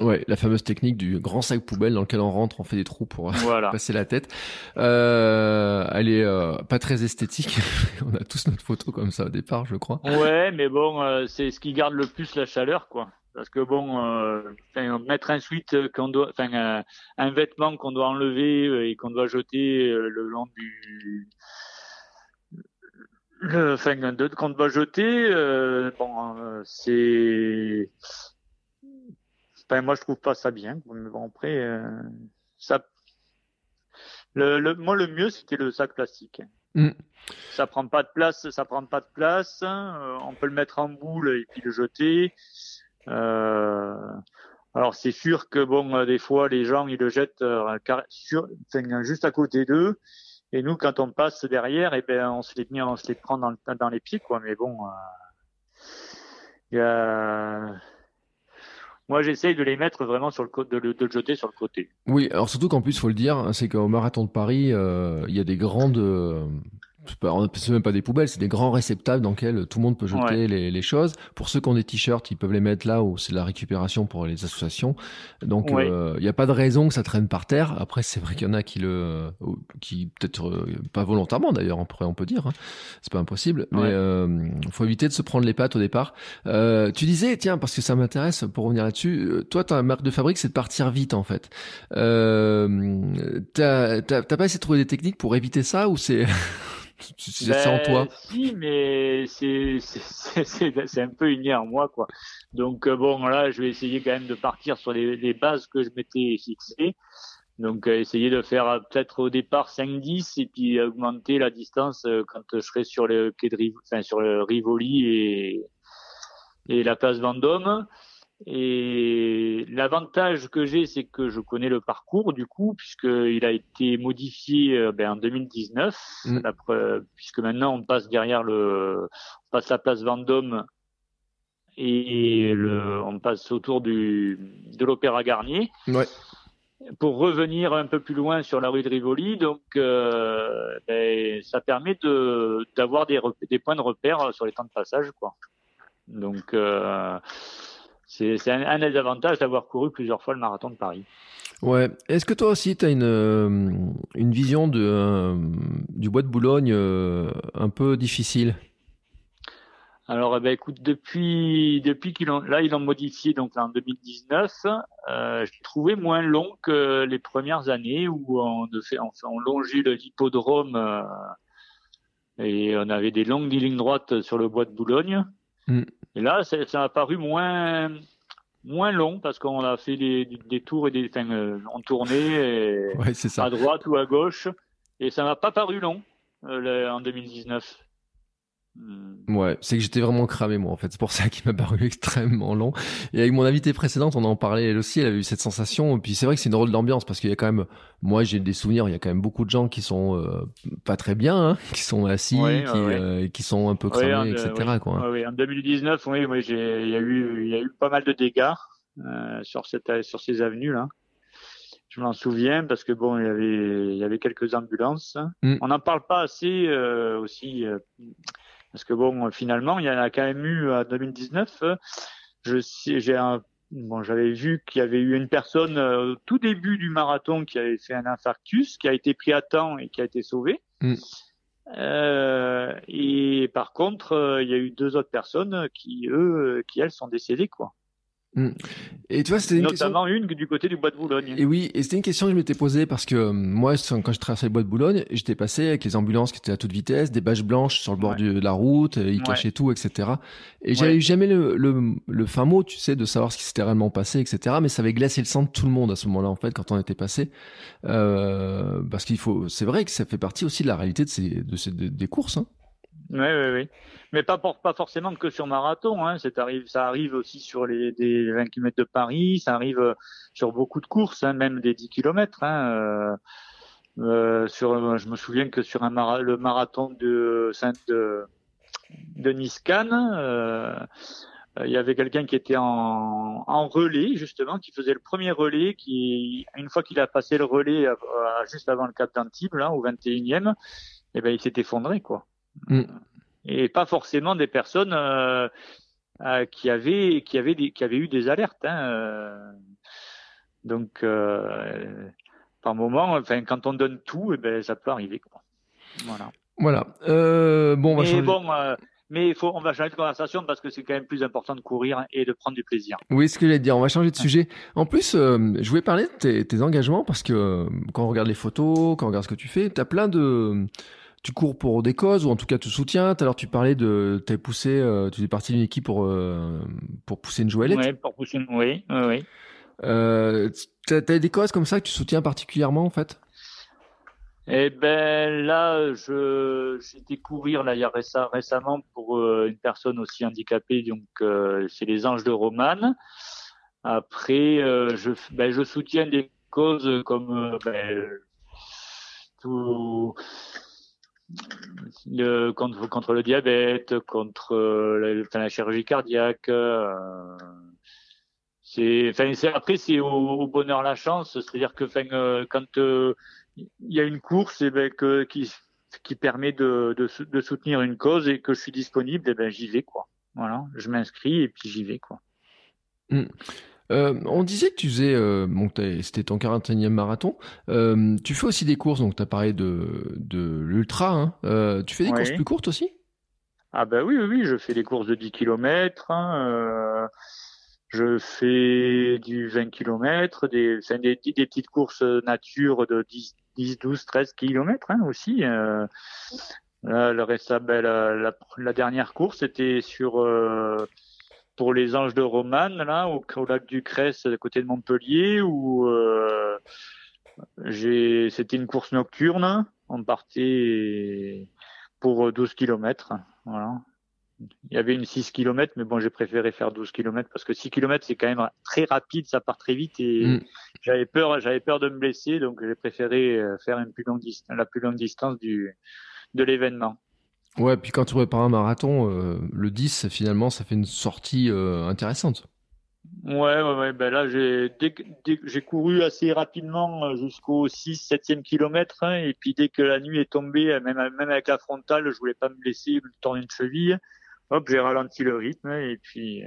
Ouais, la fameuse technique du grand sac poubelle dans lequel on rentre, on fait des trous pour passer la tête. Euh, elle est euh, pas très esthétique. on a tous notre photo comme ça au départ, je crois. Ouais, mais bon, euh, c'est ce qui garde le plus la chaleur, quoi. Parce que bon, euh, mettre un sweat qu'on doit, enfin un vêtement qu'on doit enlever et qu'on doit jeter le long du Le, enfin, de, quand on va jeter, euh, bon, euh, c'est, enfin, moi je trouve pas ça bien. Mais bon, après, euh, ça, le, le, moi le mieux c'était le sac plastique. Mm. Ça prend pas de place, ça prend pas de place. euh, on peut le mettre en boule et puis le jeter. Euh, alors c'est sûr que bon, des fois les gens ils le jettent carré- sur, enfin, juste à côté d'eux. Et nous, quand on passe derrière, eh ben, on se les, on se les prend dans, le- dans les pieds, quoi. Mais bon, euh, il y a... moi, j'essaye de les mettre vraiment sur le côté, de, le- de jeter sur le côté. Oui, alors surtout qu'en plus, faut le dire, c'est qu'au marathon de Paris, euh, il y a des grandes, euh, c'est même pas des poubelles, c'est des grands réceptacles dans lesquels tout le monde peut jeter Ouais. les, les choses. Pour ceux qui ont des t-shirts, ils peuvent les mettre là où c'est la récupération pour les associations. Donc, Ouais. euh, il n'y a pas de raison que ça traîne par terre. Après, c'est vrai qu'il y en a qui le, qui peut-être euh, pas volontairement d'ailleurs, on pourrait, on peut dire, hein. c'est pas impossible, mais Ouais. euh, faut éviter de se prendre les pattes au départ. Euh, tu disais, tiens, parce que ça m'intéresse, pour revenir là-dessus, euh, toi, ta marque de fabrique, c'est de partir vite, en fait. Euh, t'as, t'as, t'as pas essayé de trouver des techniques pour éviter ça ou c'est, c'est Ben, ça en toi? Si, mais c'est un peu inné en moi, quoi. Donc euh, bon, là, je vais essayer quand même de partir sur les, les bases que je m'étais fixées. Donc euh, essayer de faire euh, peut-être au départ 5-10 et puis augmenter la distance quand je serai sur le quai de Riv- enfin sur le Rivoli et et la place Vendôme. Et l'avantage que j'ai, c'est que je connais le parcours du coup, puisqu'il a été modifié euh, ben, en 2019, Mm. puisque maintenant on passe derrière le, on passe la place Vendôme et le, on passe autour du, de l'Opéra Garnier Ouais. pour revenir un peu plus loin sur la rue de Rivoli. Donc, euh, ben, ça permet de d'avoir des, des points de repère sur les temps de passage, quoi. Donc, euh, c'est un, un des avantages d'avoir couru plusieurs fois le marathon de Paris. Ouais. Est-ce que toi aussi, tu as une, euh, une vision de, euh, du bois de Boulogne euh, un peu difficile? Alors, eh ben, écoute, depuis depuis qu'ils l'ont là, ils l'ont modifié donc en 2019. Euh, je l'ai trouvé moins long que les premières années où on, fait, on, on longeait le- l'hippodrome euh, et on avait des longues lignes droites sur le bois de Boulogne. Mm. Et là, ça, a paru moins moins long parce qu'on a fait des, des tours et des, enfin, euh, on tournait et Ouais, c'est ça. à droite ou à gauche et ça m'a pas paru long euh, le- en 2019. Hmm. Ouais, c'est que j'étais vraiment cramé moi en fait. C'est pour ça qu'il m'a paru extrêmement long. Et avec mon invité précédente, on en parlait elle aussi. Elle avait eu cette sensation. Et puis c'est vrai que c'est une drôle d'ambiance parce qu'il y a quand même, moi j'ai des souvenirs. Il y a quand même beaucoup de gens qui sont euh, pas très bien, hein, qui sont assis, Ouais, qui, ouais, ouais. euh, qui sont un peu cramés, etc. Quoi. hein. En 2019, oui, j'ai, il y a eu, il y a eu pas mal de dégâts euh, sur cette, sur ces avenues là. Je m'en souviens parce que bon, il y avait, il y avait quelques ambulances. Mm. On n'en parle pas assez euh, aussi euh, parce que bon, finalement, il y en a quand même eu en 2019. euh, Je sais, j'ai un, bon, j'avais vu qu'il y avait eu une personne euh, au tout début du marathon qui avait fait un infarctus, qui a été pris à temps et qui a été sauvé. Mm. Euh, et par contre, euh, il y a eu deux autres personnes qui, eux, euh, qui elles sont décédées, quoi. Et tu vois, c'était une question. Notamment une du côté du bois de Boulogne. Et oui, et c'était une question que je m'étais posée parce que euh, moi, quand je traversais le bois de Boulogne, j'étais passé avec les ambulances qui étaient à toute vitesse, des bâches blanches sur le bord Ouais. de la route, euh, ils Ouais. cachaient tout, etc. Et j'avais Ouais. eu jamais le, le, le fin mot, tu sais, de savoir ce qui s'était réellement passé, etc. Mais ça avait glacé le sang de tout le monde à ce moment-là, en fait, quand on était passé. Euh, parce qu'il faut, c'est vrai que ça fait partie aussi de la réalité de ces, de ces, des- des courses. Hein. Oui, oui, oui. Mais pas, pour, pas forcément que sur marathon. Hein. Ça arrive aussi sur les des 20 km de Paris. Ça arrive euh, sur beaucoup de courses, hein, même des 10 km. Hein. Euh, euh, sur, euh, je me souviens que sur un mara- le marathon de de, de Nice-Cannes, euh, il y avait quelqu'un qui était en, en relais justement, qui faisait le premier relais, qui une fois qu'il a passé le relais euh, juste avant le Cap d'Antibes, au 21e, eh ben il s'est effondré quoi Mm. et pas forcément des personnes euh, euh, qui avaient qui avaient des, qui avaient eu des alertes. Hein, euh. donc par moment, enfin quand on donne tout, eh ben ça peut arriver. Quoi. Voilà. Voilà. Bon, on va mais changer. bon, mais il faut, on va changer de conversation parce que c'est quand même plus important de courir et de prendre du plaisir. Oui, ce que j'allais dire, on va changer de sujet. En plus, euh, je voulais parler de tes, tes engagements parce que quand on regarde les photos, quand on regarde ce que tu fais, t'as plein de tu cours pour des causes ou en tout cas tu soutiens. Tout à l'heure tu parlais de, t'avais poussé, euh, tu es parti d'une équipe pour euh, pour pousser une joëlette. Oui, pour pousser une, oui, oui, oui. Euh, t'as, t'as des causes comme ça que tu soutiens particulièrement en fait? Eh ben là, je j'ai été courir là il y a récem- récemment pour euh, une personne aussi handicapée, donc euh, c'est les Anges de Romane. Après, euh, je ben, je soutiens des causes comme euh, ben, tout contre le diabète, contre euh, la, chirurgie cardiaque. euh, après c'est au, bonheur la chance, c'est-à-dire que, euh, quand il y a une course, et ben qui permet de, de sou- de soutenir une cause et que je suis disponible, et ben j'y vais je m'inscris et puis j'y vais quoi. Euh, on disait que tu faisais, euh, bon, c'était ton 41e marathon. Euh, tu fais aussi des courses, donc tu as parlé de, de l'ultra. Hein. Euh, tu fais des Oui. courses plus courtes aussi? Ah ben oui, oui, oui, je fais des courses de 10 km, je fais du 20 km, des, enfin, des, des petites courses nature de 10, 10 12, 13 km hein, aussi. Euh, là, le reste, ben, la, la, la dernière course, c'était sur euh, pour les Anges de Romane, là, au, au lac du Cresse, à côté de Montpellier, où euh, j'ai, c'était une course nocturne. On partait pour 12 km. Voilà. Il y avait une 6 km, mais bon, j'ai préféré faire 12 km parce que 6 km, c'est quand même très rapide, ça part très vite et Mm. j'avais peur, j'avais peur de me blesser, donc j'ai préféré euh, faire une plus longue la plus longue distance du, de l'événement. Ouais, puis quand tu prépares un marathon, euh, le 10, finalement, ça fait une sortie euh, intéressante. Ouais, ouais, ouais, ben là, j'ai, couru assez rapidement euh, jusqu'au 6, 7e kilomètre, hein, et puis dès que la nuit est tombée, même, même avec la frontale, je voulais pas me blesser, me tourner une cheville. Hop, j'ai ralenti le rythme, et puis,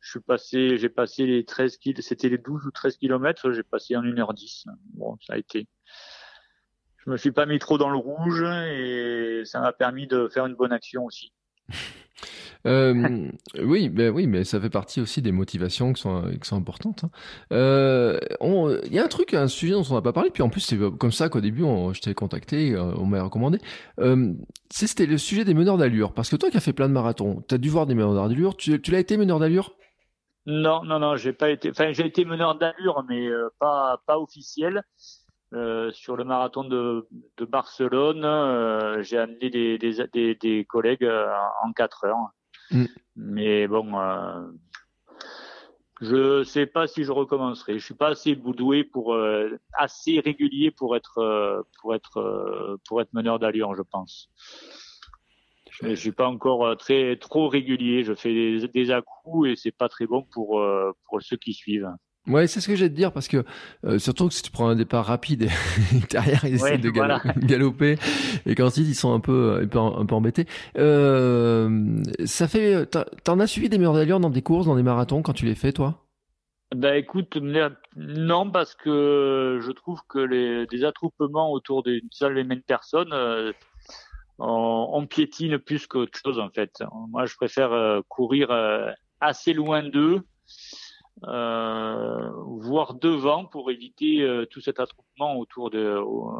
je suis passé, j'ai passé les 13 kil, c'était les 12 ou 13 kilomètres, j'ai passé en 1h10. Bon, ça a été. Je me suis pas mis trop dans le rouge, et ça m'a permis de faire une bonne action aussi. Euh, oui, ben oui, mais ça fait partie aussi des motivations qui sont, qui sont importantes. hein. Euh, Il y a un truc, un sujet dont on n'a pas parlé, puis en plus c'est comme ça qu'au début on, je t'ai contacté, euh, on m'a recommandé. Euh, C'était le sujet des meneurs d'allure, parce que toi qui as fait plein de marathons, tu as dû voir des meneurs d'allure, tu, tu l'as été meneur d'allure? Non, non, non, j'ai pas été. Enfin, j'ai été meneur d'allure, mais pas pas officiel. Euh, sur le marathon de, de Barcelone, euh, j'ai amené des, des, des, des collègues euh, en 4 heures. Mm. Mais bon, je sais pas si je recommencerai. Je suis pas assez boudoué pour assez régulier pour être pour être pour être meneur d'allure, je pense. Je, je suis pas encore très trop régulier. Je fais des, à-coups et c'est pas très bon pour pour ceux qui suivent. Ouais, c'est ce que j'ai te dire, parce que euh, surtout que si tu prends un départ rapide et derrière ils essaient Ouais, de voilà. galo- galoper, et qu'ensuite ils sont un peu, un peu, un peu embêtés. Euh, ça fait, t'en as suivi des meneurs d'allure dans des courses, dans des marathons quand tu les fais, toi? Ben écoute, non parce que je trouve que les des attroupements autour d'une seule et même personne, euh, on, on piétine plus qu'autre chose en fait. Moi, je préfère euh, courir euh, assez loin d'eux, euh, voire devant pour éviter euh, tout cet attroupement autour de, au-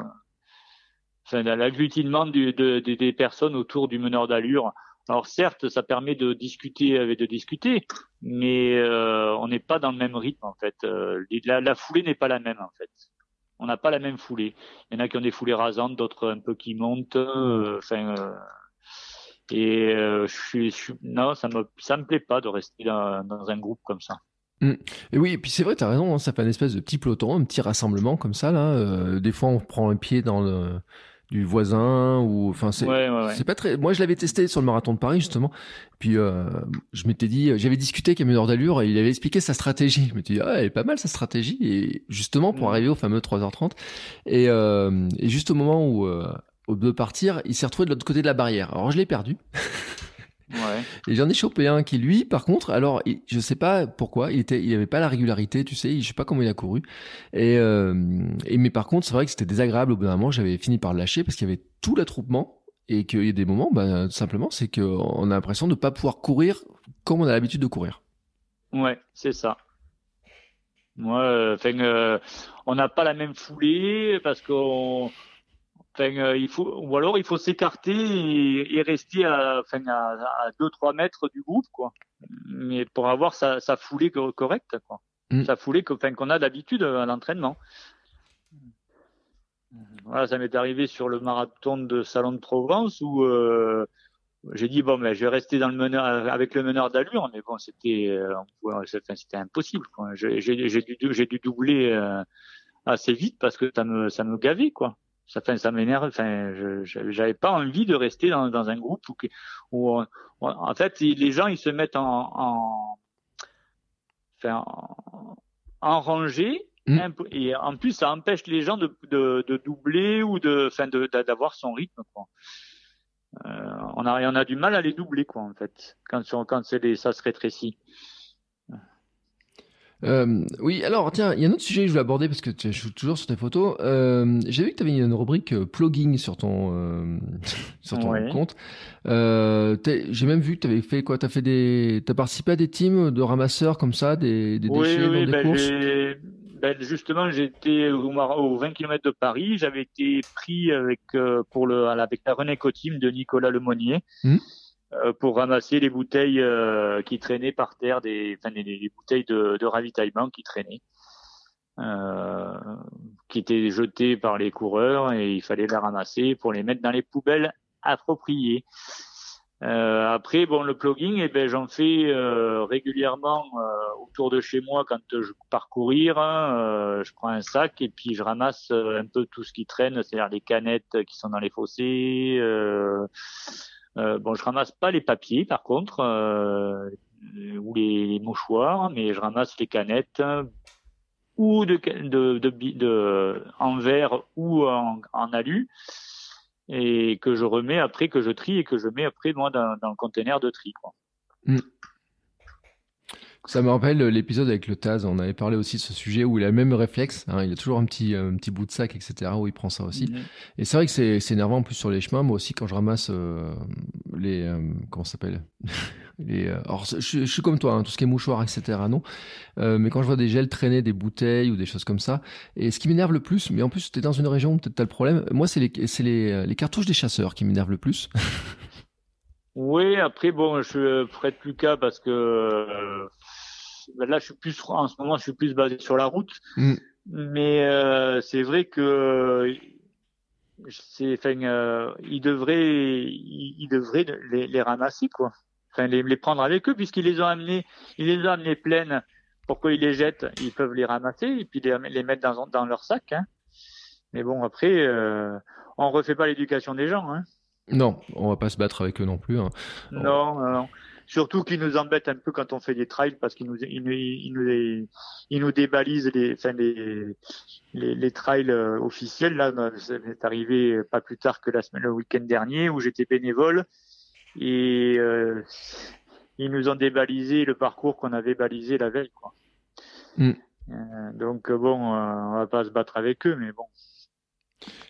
enfin, l'agglutinement des personnes autour du meneur d'allure. Alors certes, ça permet de discuter avec de discuter, mais euh, on n'est pas dans le même rythme en fait. Euh, la, foulée n'est pas la même en fait. On n'a pas la même foulée. Il y en a qui ont des foulées rasantes, d'autres un peu qui montent. euh, Enfin, euh, et euh, je suis, non, ça me ça me plaît pas de rester dans un groupe comme ça. Et oui, et puis c'est vrai, t'as raison, hein, ça fait un espèce de petit peloton, un petit rassemblement comme ça, là. euh, des fois, on prend un pied dans le du voisin ou enfin c'est Ouais, ouais, ouais. c'est pas très moi je l'avais testé sur le marathon de Paris justement puis euh, je m'étais dit j'avais discuté avec un meneur d'allure et il avait expliqué sa stratégie je m'étais dit ah elle est pas mal sa stratégie et justement pour Mm. arriver au fameux 3h30 et, euh, et juste au moment où euh, au de partir il s'est retrouvé de l'autre côté de la barrière alors je l'ai perdu Ouais. et j'en ai chopé un qui lui, par contre, alors il- je sais pas pourquoi, il était, il avait pas la régularité, tu sais, je sais pas comment il a couru. Et, euh, et mais par contre, c'est vrai que c'était désagréable au bout d'un moment. J'avais fini par le lâcher parce qu'il y avait tout l'attroupement et qu'il y a des moments, bah, tout simplement, c'est qu'on a l'impression de ne pas pouvoir courir comme on a l'habitude de courir. Ouais, c'est ça. Moi, euh, enfin, euh, on n'a pas la même foulée parce qu'on Enfin, il faut, ou alors il faut s'écarter et, rester à, enfin, à, 2-3 mètres du groupe, quoi. Mais pour avoir sa, sa foulée correcte, quoi. Mm. Sa foulée qu'on a d'habitude à l'entraînement. Voilà, ça m'est arrivé sur le marathon de Salon de Provence où euh, j'ai dit bon, mais je vais rester dans le meneur avec le meneur d'allure, mais bon, c'était euh, c'était impossible. J'ai dû j'ai dû doubler euh, assez vite parce que ça me ça me gavait quoi. Ça, fait ça m'énerve. Enfin, j'avais pas envie de rester dans, dans un groupe où, où, en fait les gens ils se mettent en, en, enfin, en, en rangée Mm. Et en plus, ça empêche les gens de, de, de doubler ou de, enfin, d'avoir son rythme. Quoi. Euh, on a, on a du mal à les doubler, quoi, en fait, quand, quand c'est ça se rétrécit. Euh, oui, alors tiens, il y a un autre sujet que je voulais aborder parce que je suis toujours sur tes photos. Euh, J'ai vu que tu avais une rubrique euh, plugging sur ton euh, sur ton compte. Euh, J'ai même vu que tu avais fait quoi? Tu as fait des, t'as participé à des teams de ramasseurs comme ça, des, des déchets oui, dans des ben courses? Ben, justement, j'étais au, 20 km de Paris. J'avais été pris avec euh, pour le avec la René Cotim de Nicolas Lemonnier mmh. Euh, pour ramasser les bouteilles euh, qui traînaient par terre, des, enfin, des, bouteilles de, de, ravitaillement qui traînaient, euh, qui étaient jetées par les coureurs et il fallait les ramasser pour les mettre dans les poubelles appropriées. Euh, après, bon, le plugging, eh ben, j'en fais euh, régulièrement euh, autour de chez moi quand je pars courir. Hein, je prends un sac et puis je ramasse un peu tout ce qui traîne, c'est-à-dire les canettes qui sont dans les fossés. Bon, je ramasse pas les papiers, par contre, ou les, mouchoirs, mais je ramasse les canettes ou de, de, de, de en verre ou en, en alu et que je remets après, que je trie et que je mets après moi dans, dans le conteneur de tri. Quoi. Hmm. Ça me rappelle l'épisode avec le Taz. On avait parlé aussi de ce sujet où il a le même réflexe. Hein, il a toujours un petit, un petit bout de sac, etc. où il prend ça aussi. Mhm. Et c'est vrai que c'est, c'est énervant en plus sur les chemins. Moi aussi, quand je ramasse euh, les, euh, comment ça s'appelle? Les, euh, alors, je, je, suis comme toi, hein, tout ce qui est mouchoir, etc. Non. Euh, mais quand je vois des gels traîner, des bouteilles ou des choses comme ça. Et ce qui m'énerve le plus, mais en plus, t'es dans une région où peut-être t'as le problème. Moi, c'est les, c'est les, les cartouches des chasseurs qui m'énervent le plus. Oui, après bon, je prête plus qu'à parce que ben là, je suis plus en ce moment, je suis plus basé sur la route. Mm. Mais euh, c'est vrai que c'est, enfin, euh, ils devraient, ils, devraient les, les, ramasser quoi. Enfin, les, les prendre avec eux puisqu'ils les ont amenés, ils les ont amenés pleines pour qu'ils les jettent. Ils peuvent les ramasser et puis les, les mettre dans, dans leur sac. Hein. Mais bon, après, euh, on refait pas l'éducation des gens. Hein. Non, on va pas se battre avec eux non plus. Hein. Non, non. Surtout qu'ils nous embêtent un peu quand on fait des trails parce qu'ils nous, ils nous, ils nous, ils nous débalisent les, enfin les, les, les trails euh, officiels. Là, ça m'est arrivé pas plus tard que la semaine, le week-end dernier où j'étais bénévole et euh, ils nous ont débalisé le parcours qu'on avait balisé la veille. Quoi. Mm. Euh, donc bon, euh, on va pas se battre avec eux, mais bon.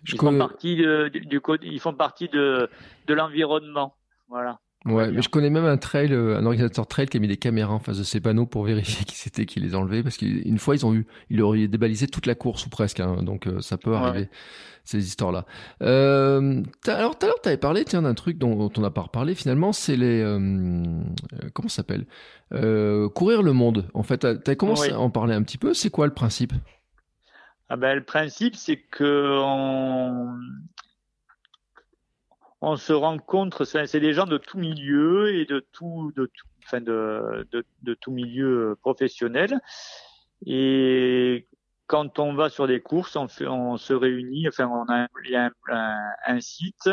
Ils font partie de, du, du, ils font partie de, de l'environnement. Voilà. Ouais, mais je connais même un trail, euh, un organisateur trail qui a mis des caméras en face de ses panneaux pour vérifier qui c'était qui les enlevait parce qu'une fois ils ont eu, ils leur ont débalisé toute la course ou presque, hein, donc euh, ça peut arriver ces histoires-là. Euh, alors tout à l'heure tu avais parlé tiens d'un truc dont, on n'a pas reparlé finalement, c'est les euh, comment ça s'appelle courir le monde. En fait, tu as commencé à en parler un petit peu. C'est quoi le principe? Ah ben, le principe, c'est que on, on se rencontre, c'est des gens de tout milieu et de tout, de tout, de, de, tout milieu professionnel. Et quand on va sur des courses, on, se réunit, enfin on a, il y a un, site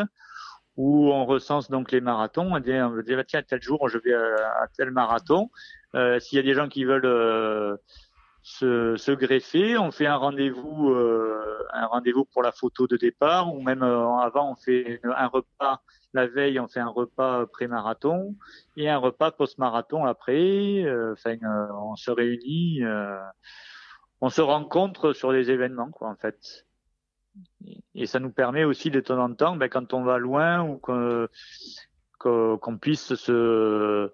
où on recense donc les marathons. On dit, dit tiens tel jour je vais à, tel marathon. Euh, S'il y a des gens qui veulent euh, se, se, greffer. On fait un rendez-vous, euh, un rendez-vous pour la photo de départ, ou même euh, avant on fait un repas la veille, on fait un repas pré-marathon et un repas post-marathon après. Euh, enfin, on se réunit, on se rencontre sur les événements, quoi, en fait. Et ça nous permet aussi de temps en temps, ben, quand on va loin ou qu'on qu'on puisse se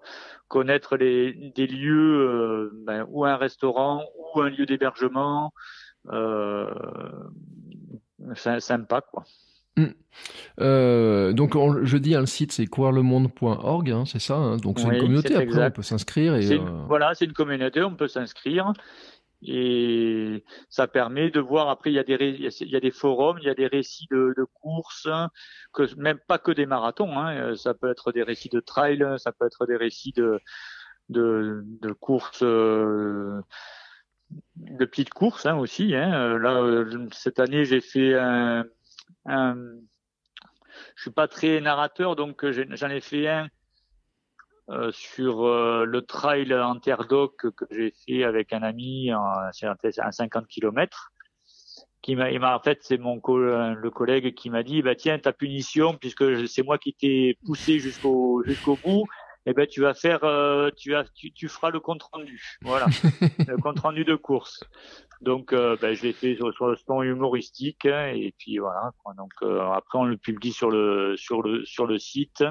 connaître les, des lieux euh, ben, ou un restaurant ou un lieu d'hébergement euh, sympa quoi. Euh, donc je dis hein, le site c'est courirlemonde.org, hein, c'est ça. Hein. donc c'est une communauté. Après on peut s'inscrire et euh, voilà, c'est une communauté, on peut s'inscrire et ça permet de voir. Après il y a des il y a des forums, il y a des récits de, courses, que même pas que des marathons. Hein, ça peut être des récits de trail, ça peut être des récits de de, de courses. Euh, de petites courses hein, aussi. Hein. Là, cette année, j'ai fait un, un, je suis pas très narrateur, donc euh, j'en ai fait un euh, sur euh, le trail Interdoc que j'ai fait avec un ami à 50 km. Qui m'a, en fait, c'est mon le collègue qui m'a dit, bah tiens, ta punition, puisque c'est moi qui t'ai poussé jusqu'au jusqu'au bout, eh ben tu vas faire, euh, tu, as, tu, tu feras le compte rendu, voilà, le compte rendu de course. Donc, euh, ben, je l'ai fait sur, le ton humoristique hein, et puis voilà. Donc euh, après, on le publie sur le sur le sur le site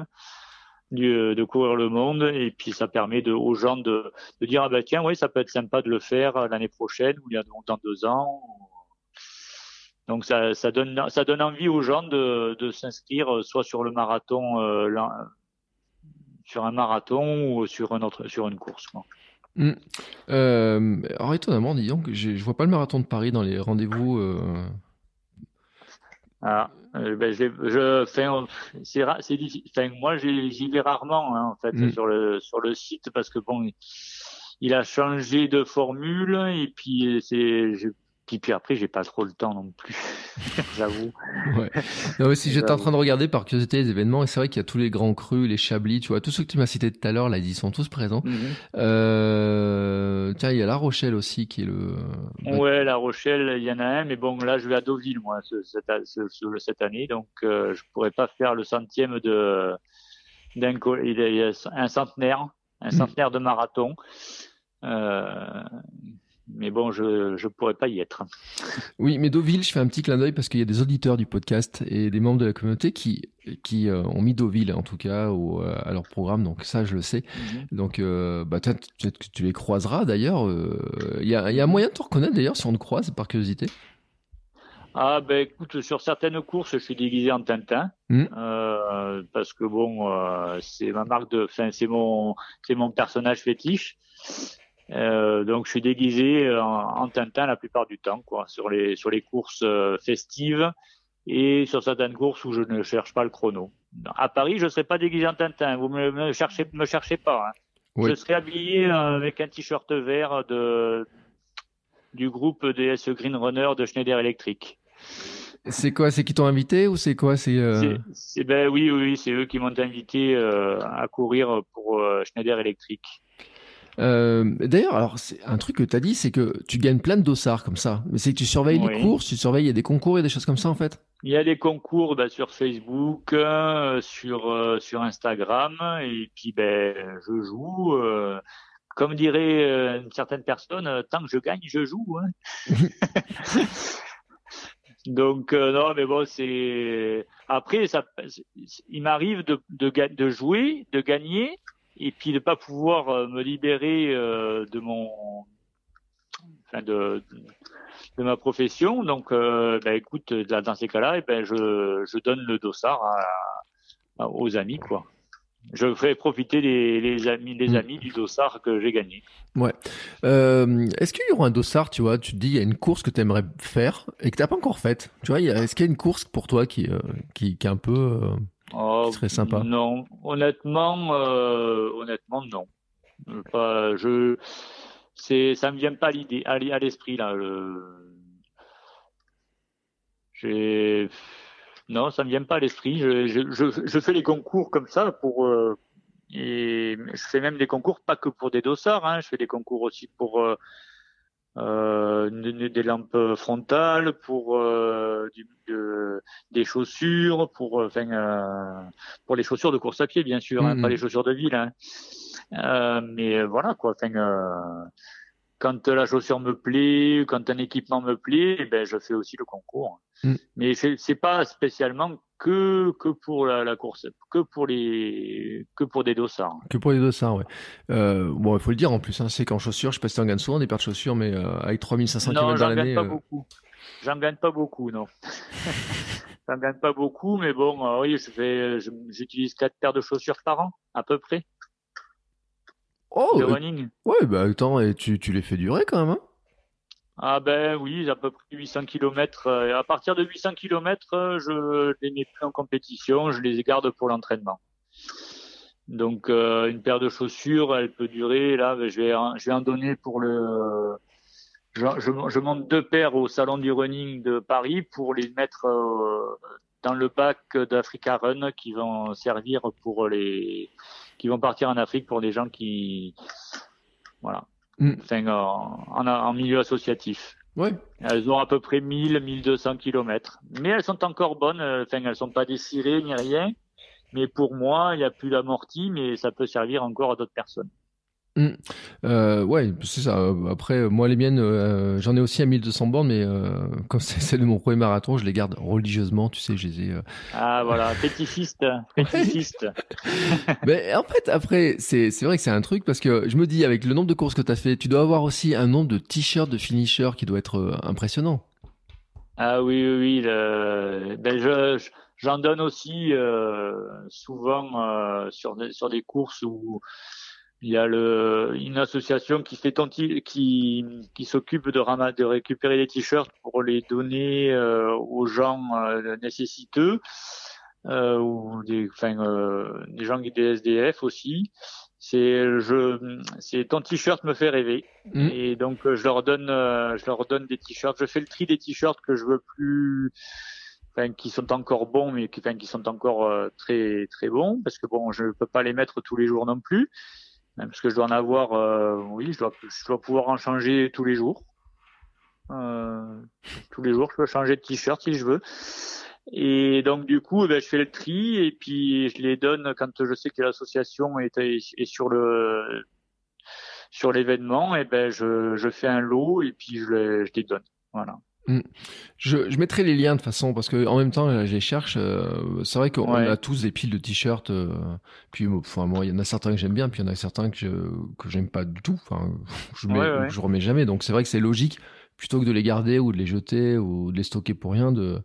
du, de courir le monde et puis ça permet de, aux gens de, de dire ah ben tiens oui ça peut être sympa de le faire l'année prochaine ou il y a dans deux ans. Donc ça, ça donne ça donne envie aux gens de, de s'inscrire soit sur le marathon euh, sur un marathon ou sur un autre sur une course. Quoi. Mmh. Euh, alors étonnamment, disons que je vois pas le marathon de Paris dans les rendez-vous. Euh... Ah, euh, ben je, je c'est c'est difficile. Moi, j'y vais rarement hein, en fait mmh. sur le sur le site parce que bon, il a changé de formule et puis c'est puis, puis après, j'ai pas trop le temps non plus, j'avoue. Ouais. Non, si j'étais en train de regarder par curiosité les événements, et c'est vrai qu'il y a tous les grands crus, les Chablis, tu vois, tous ceux que tu m'as cités tout à l'heure, là, ils sont tous présents. Mhm. euh, tiens, il y a La Rochelle aussi qui est le. Ouais, La Rochelle, il y en a un, mais bon, là, je vais à Deauville, moi, cette, cette année, donc euh, je pourrais pas faire le centième de d'un il y a un centenaire, un mhm. centenaire de marathon. Euh, mais bon, je je pourrais pas y être. Oui, mais Deauville, je fais un petit clin d'œil parce qu'il y a des auditeurs du podcast et des membres de la communauté qui qui euh, ont mis Deauville en tout cas au, euh, à leur programme, donc ça je le sais. Mhm. Donc euh, bah peut-être que tu les croiseras d'ailleurs. Il y a y a moyen de te reconnaître d'ailleurs si on te croise par curiosité. Ah ben écoute, sur certaines courses, je suis déguisé en Tintin mmh. parce que bon, c'est ma marque de, enfin c'est mon c'est mon personnage fétiche. Euh, donc je suis déguisé euh, en, en, Tintin la plupart du temps, quoi, sur les sur les courses euh, festives et sur certaines courses où je ne cherche pas le chrono. À Paris, je ne serai pas déguisé en Tintin. Vous me, me cherchez me cherchez pas. Hein. Je serai habillé avec un t-shirt vert de du groupe DS Green Runner de Schneider Electric. C'est quoi C'est qui t'ont invité ou c'est quoi C'est ben oui oui c'est eux qui m'ont invité à courir pour Schneider Electric. Euh, D'ailleurs, alors c'est un truc que tu as dit, c'est que tu gagnes plein de dossards comme ça. Mais c'est que tu surveilles les courses, tu surveilles, il y a des concours et des choses comme ça en fait. Il y a des concours bah, sur Facebook, euh, sur euh, sur Instagram, et puis ben je joue. Comme dirait une certaine personne, tant que je gagne, je joue. Hein. Donc non, mais bon, c'est après ça, il m'arrive de, de de jouer, de gagner, et puis de pas pouvoir euh, me libérer euh, de mon enfin de, de ma profession. Donc euh, ben écoute dans ces cas-là et eh ben je, je donne le dossard à, aux amis quoi. Je fais profiter les, les amis les mm. amis du dossard que j'ai gagné. Ouais. Euh, est-ce qu'il y aura un dossard tu vois tu te dis il y a une course que tu aimerais faire et que t'as pas encore faite? Tu vois est-ce qu'il y a une course pour toi qui qui, qui est un peu Oh, serait sympa. Non, honnêtement, euh, honnêtement, non. Pas, je, c'est, ça me vient pas à l'idée, à l'esprit là. J'ai, non, ça me vient pas à l'esprit. Je, je, je, fais les concours comme ça pour, euh, et je fais même des concours pas que pour des dossards. Hein, je fais des concours aussi pour euh, euh, des lampes frontales, pour euh, du, des chaussures, pour enfin euh, pour les chaussures de course à pied bien sûr, hein, pas mm-hmm. les chaussures de ville. Hein. Euh, mais voilà quoi. Enfin, quand la chaussure me plaît, quand un équipement me plaît, eh ben je fais aussi le concours. Mm. Mais c'est pas spécialement que que pour la, la, course, que pour les que pour des dossards. Que pour les dossards, ouais. Euh, bon, il faut le dire en plus, hein, c'est qu'en chaussures, je sais pas si gagnes souvent des paires de chaussures, mais euh, avec 3500 km dans l'année. Non, j'en gagne pas euh, beaucoup. J'en gagne pas beaucoup, non. me gagne pas beaucoup, mais bon, euh, oui, je fais, j'utilise quatre paires de chaussures par an, à peu près. Oh, de euh, running. ouais, bah attends, et tu, tu les fais durer quand même, hein? Ah ben oui, à peu près 800 km. à partir de 800 km, je les mets plus en compétition, je les garde pour l'entraînement. Donc euh, une paire de chaussures, elle peut durer. Là, ben, je vais, en, je vais en donner pour le. Je, je, je, monte deux paires au salon du running de Paris pour les mettre euh, dans le bac d'Africa Run qui vont servir pour les qui vont partir en Afrique pour des gens qui voilà Mm. enfin en, en, en milieu associatif. Ouais. Elles ont à peu près 1000 1200 kilomètres, mais elles sont encore bonnes. euh, Enfin, elles sont pas dessirées ni rien. Mais pour moi, il n'y a plus d'amorti, mais ça peut servir encore à d'autres personnes. Euh, ouais, c'est ça. Après, moi, les miennes, euh, j'en ai aussi à 1200 bornes, mais euh, comme c'est celle de mon premier marathon, je les garde religieusement, tu sais, je les ai... euh, Ah voilà, fétichiste, fétichiste. Mais en fait, après, c'est vrai que c'est un truc parce que je me dis, avec le nombre de courses que tu as fait, tu dois avoir aussi un nombre de t-shirts de finisher qui doit être euh, impressionnant. Ah oui, oui, oui. Le... Ben je, je- j'en donne aussi euh, souvent euh, sur des, sur des courses où il y a le, une association qui fait qui qui s'occupe de de récupérer les t-shirts pour les donner euh, aux gens euh, nécessiteux euh, ou des, enfin euh, des gens qui des SDF aussi. C'est je, c'est ton t-shirt me fait rêver. Mm. Et donc euh, je leur donne, euh, je leur donne des t-shirts. Je fais le tri des t-shirts que je veux plus, enfin qui sont encore bons, mais qui, enfin, qui sont encore euh, très très bons, parce que bon, je peux pas les mettre tous les jours non plus, parce que je dois en avoir, euh, oui, je dois, je dois pouvoir en changer tous les jours. Euh, tous les jours, je peux changer de t-shirt si je veux. Et donc du coup, eh ben, je fais le tri et puis je les donne quand je sais que l'association est, est sur le sur l'événement. Et ben je, je fais un lot et puis je les, je les donne. Voilà. Je, je mettrai les liens de façon parce que en même temps, là, je les cherche. euh, c'est vrai qu'on Ouais. a tous des piles de t-shirts. euh, puis, enfin, moi, il y en a certains que j'aime bien, puis il y en a certains que je, que j'aime pas du tout. Enfin, je mets, Ouais, ouais. je remets jamais. Donc c'est vrai que c'est logique plutôt que de les garder ou de les jeter ou de les stocker pour rien, de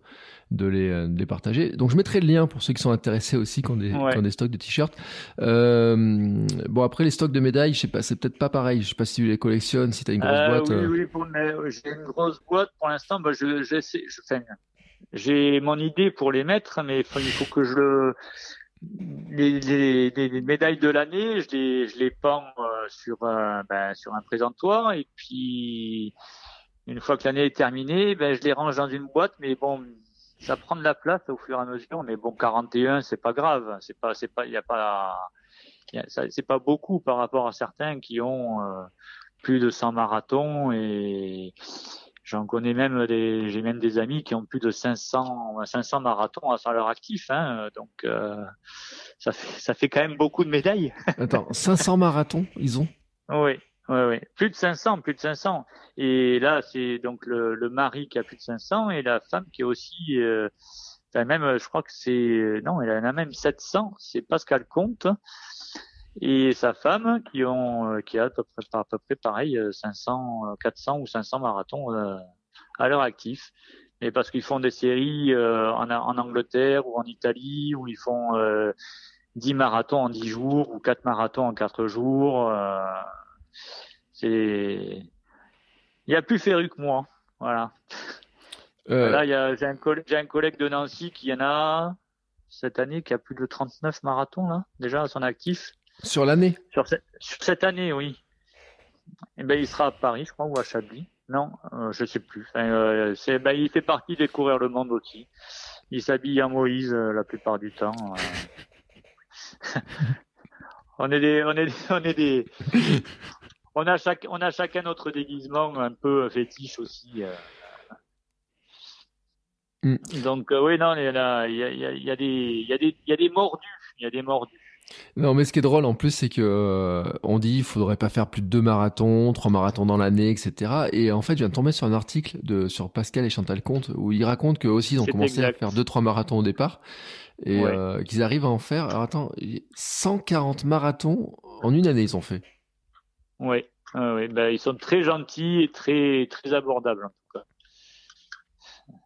de les, euh, de les partager. Donc je mettrai le lien pour ceux qui sont intéressés aussi qui ont des, Ouais. qui ont des stocks de t-shirts. Euh, bon après les stocks de médailles, je sais pas, c'est peut-être pas pareil. Je sais pas si tu les collectionnes, si t'as une grosse Euh, boîte. oui, euh. oui, pour j'ai une grosse boîte pour l'instant. Bah, je, j'essaie, je, j'ai mon idée pour les mettre, mais il faut, que je le, les, les, les- les médailles de l'année, je les, je les pends euh, sur, un- ben, sur un présentoir et puis une fois que l'année est terminée, ben, je les range dans une boîte, mais bon, ça prend de la place au fur et à mesure. Mais bon, 41, c'est pas grave, c'est pas, c'est pas, il y a pas, c'est pas beaucoup par rapport à certains qui ont euh, plus de 100 marathons et j'en connais même des, j'ai même des amis qui ont plus de 500, 500 marathons à leur actif, hein, donc euh, ça fait, ça fait quand même beaucoup de médailles. Attends, 500 marathons, ils ont? Oui, oui, oui. Plus de 500, plus de 500. Et là, c'est donc le, le mari qui a plus de 500 et la femme qui est aussi, euh, même, euh, je crois que c'est, non, elle en a même 700. C'est Pascal Comte et sa femme qui ont, euh, qui a à peu près, à peu près pareil, euh, 500, euh, 400 ou 500 marathons euh, à leur actif. Et parce qu'ils font des séries euh, en, en Angleterre ou en Italie où ils font euh, 10 marathons en 10 jours ou 4 marathons en 4 jours. euh, c'est il y a plus féru que moi voilà. Euh, là il y a j'ai un collègue j'ai un collègue de Nancy qui en a cette année qui a plus de 39 marathons là déjà à son actif. Sur l'année. sur, ce- sur cette année oui. Et ben il sera à Paris je crois ou à Chablis. Non euh, je sais plus. Enfin, euh, c'est ben il fait partie des coureurs le monde aussi. Il s'habille en Moïse euh, la plupart du temps on est des on est des- on est des on a chaque on a chacun notre déguisement un peu fétiche aussi euh. Mm. donc euh, oui non il y a il y a, il y a, il y a des mordus il y a des mordus Non, mais ce qui est drôle en plus, c'est que euh, on dit il faudrait pas faire plus de deux marathons, trois marathons dans l'année, etc. Et en fait, je viens de tomber sur un article de sur Pascal et Chantal Comte où ils racontent qu'eux aussi ils ont commencé exact. à faire deux trois marathons au départ et Ouais. euh, qu'ils arrivent à en faire. Alors attends, 140 marathons en une année ils ont fait. Oui, oui. Ben, ils sont très gentils et très, très abordables, en tout cas.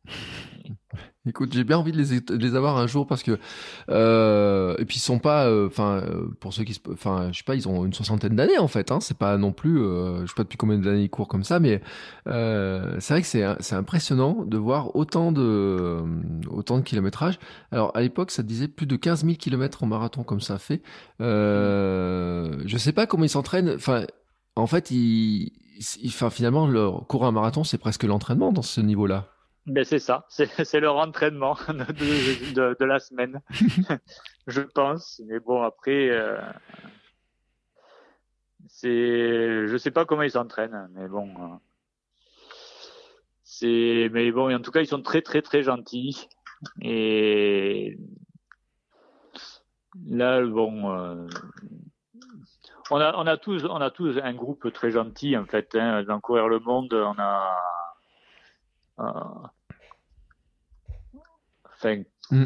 Écoute, j'ai bien envie de les, avoir un jour parce que euh, et puis ils sont pas, euh, enfin euh, pour ceux qui, enfin je sais pas, ils ont une soixantaine d'années en fait. Hein, c'est pas non plus, euh, je sais pas depuis combien d'années ils courent comme ça, mais euh, c'est vrai que c'est impressionnant de voir autant de autant de kilométrage. Alors à l'époque, ça disait plus de 15 000 kilomètres en marathon comme ça fait. Je sais pas comment ils s'entraînent. Enfin, en fait, ils, finalement, leur courir un marathon, c'est presque l'entraînement dans ce niveau-là. Ben c'est ça, c'est leur entraînement de, la semaine, je pense. Mais bon, après, euh, c'est, je sais pas comment ils s'entraînent, mais bon, euh, c'est, mais bon, en tout cas, ils sont très très très gentils. Et là, bon, euh, on a on a tous on a tous un groupe très gentil en fait. Hein, dans courir le monde, on a euh, Enfin, mm.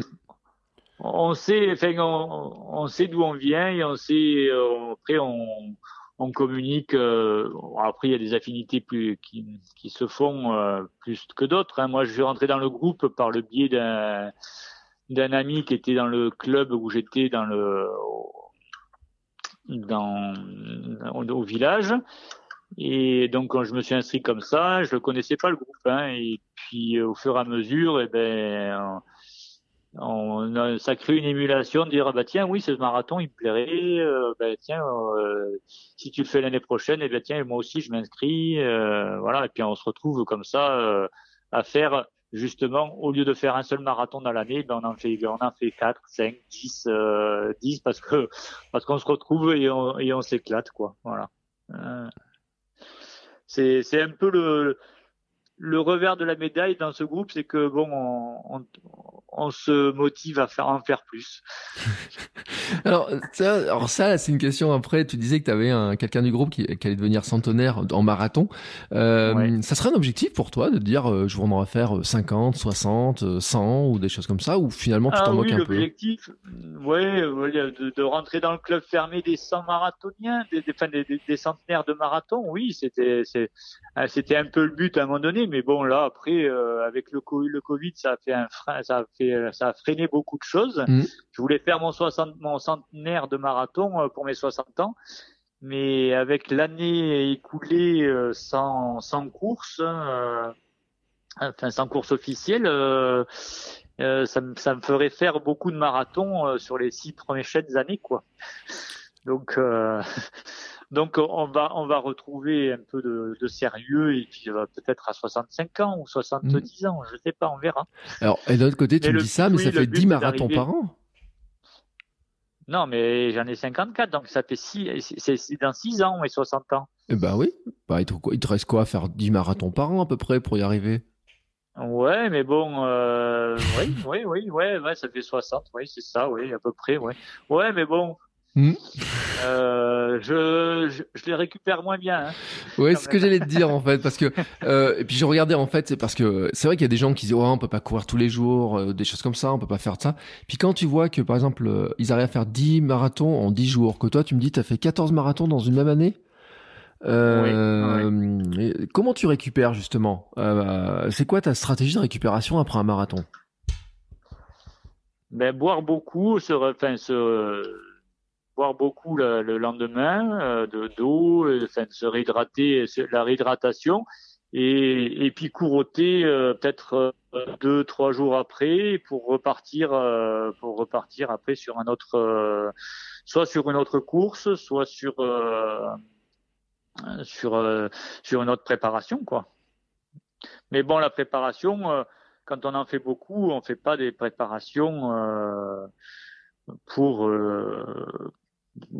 on sait, enfin, on, on sait d'où on vient et on sait, euh, après, on, on communique. Euh, après, il y a des affinités plus qui, qui se font euh, plus que d'autres. Hein. Moi, je suis rentré dans le groupe par le biais d'un d'un ami qui était dans le club où j'étais dans le dans au village. Et donc quand je me suis inscrit comme ça, je ne connaissais pas le groupe hein, et puis au fur et à mesure, eh ben on a, ça crée une émulation de dire ah bah tiens oui ce marathon il me plairait euh, bah, tiens euh, si tu le fais l'année prochaine et eh ben tiens moi aussi je m'inscris euh, voilà. Et puis on se retrouve comme ça euh, à faire justement au lieu de faire un seul marathon dans l'année ben on en fait on en fait 4 5 10 10 parce que parce qu'on se retrouve et on et on s'éclate quoi. Voilà. C'est c'est un peu le le revers de la médaille dans ce groupe, c'est que bon, on, on, se motive à faire en faire plus. alors, ça, alors ça, c'est une question. Après, tu disais que tu avais un, quelqu'un du groupe qui, qui, allait devenir centenaire en marathon. Euh, Ça serait un objectif pour toi de dire, euh, je voudrais faire 50, 60, 100 ou des choses comme ça, ou finalement tu ah t'en oui, moques un peu? L'objectif, ouais, de, de, rentrer dans le club fermé des 100 marathoniens, des, des, des, des centenaires de marathon. Oui, c'était, c'était un peu le but à un moment donné mais bon là après euh, avec le COVID, le Covid ça a fait un frein, ça a fait ça a freiné beaucoup de choses. Mm. Je voulais faire mon 60 mon centenaire de marathon euh, pour mes 60 ans, mais avec l'année écoulée euh, sans sans course, enfin sans course officielle. ça, ça, me ferait faire beaucoup de marathons sur les six premières années quoi. Donc Donc on va on va retrouver un peu de, de sérieux et puis euh, peut-être à 65 ans ou 70 mm. ans, je sais pas, on verra. Alors et d'un autre côté, tu me dis ça, mais ça fait 10 marathons par an. Non, mais j'en ai 54, donc ça fait 6, c'est dans 6 ans et 60 ans. Eh ben oui, bah, il, te, il te reste quoi à faire 10 marathons par an à peu près pour y arriver? Ouais, mais bon, euh, oui, oui, oui, ouais, ouais, ça fait 60, oui, c'est ça, oui, à peu près, ouais. Ouais, mais bon, Hmm. Euh, je, je, je, les récupère moins bien. Hein, ouais, c'est ce que j'allais te dire en fait, parce que euh, et puis je regardais en fait, c'est parce que c'est vrai qu'il y a des gens qui disent oh on peut pas courir tous les jours, euh, des choses comme ça, on peut pas faire ça. Puis quand tu vois que par exemple euh, ils arrivent à faire 10 marathons en 10 jours, que toi tu me dis t'as fait 14 marathons dans une même année. Euh, oui, Comment tu récupères justement? C'est quoi ta stratégie de récupération après un marathon? Ben boire beaucoup, se, enfin se boire beaucoup le, le lendemain euh, de d'eau, euh, enfin, se réhydrater, la réhydratation, et, et puis couroter euh, peut-être deux trois jours après pour repartir pour repartir après sur un autre soit sur une autre course, soit sur sur sur une autre préparation quoi. Mais bon, la préparation, quand on en fait beaucoup, on fait pas des préparations pour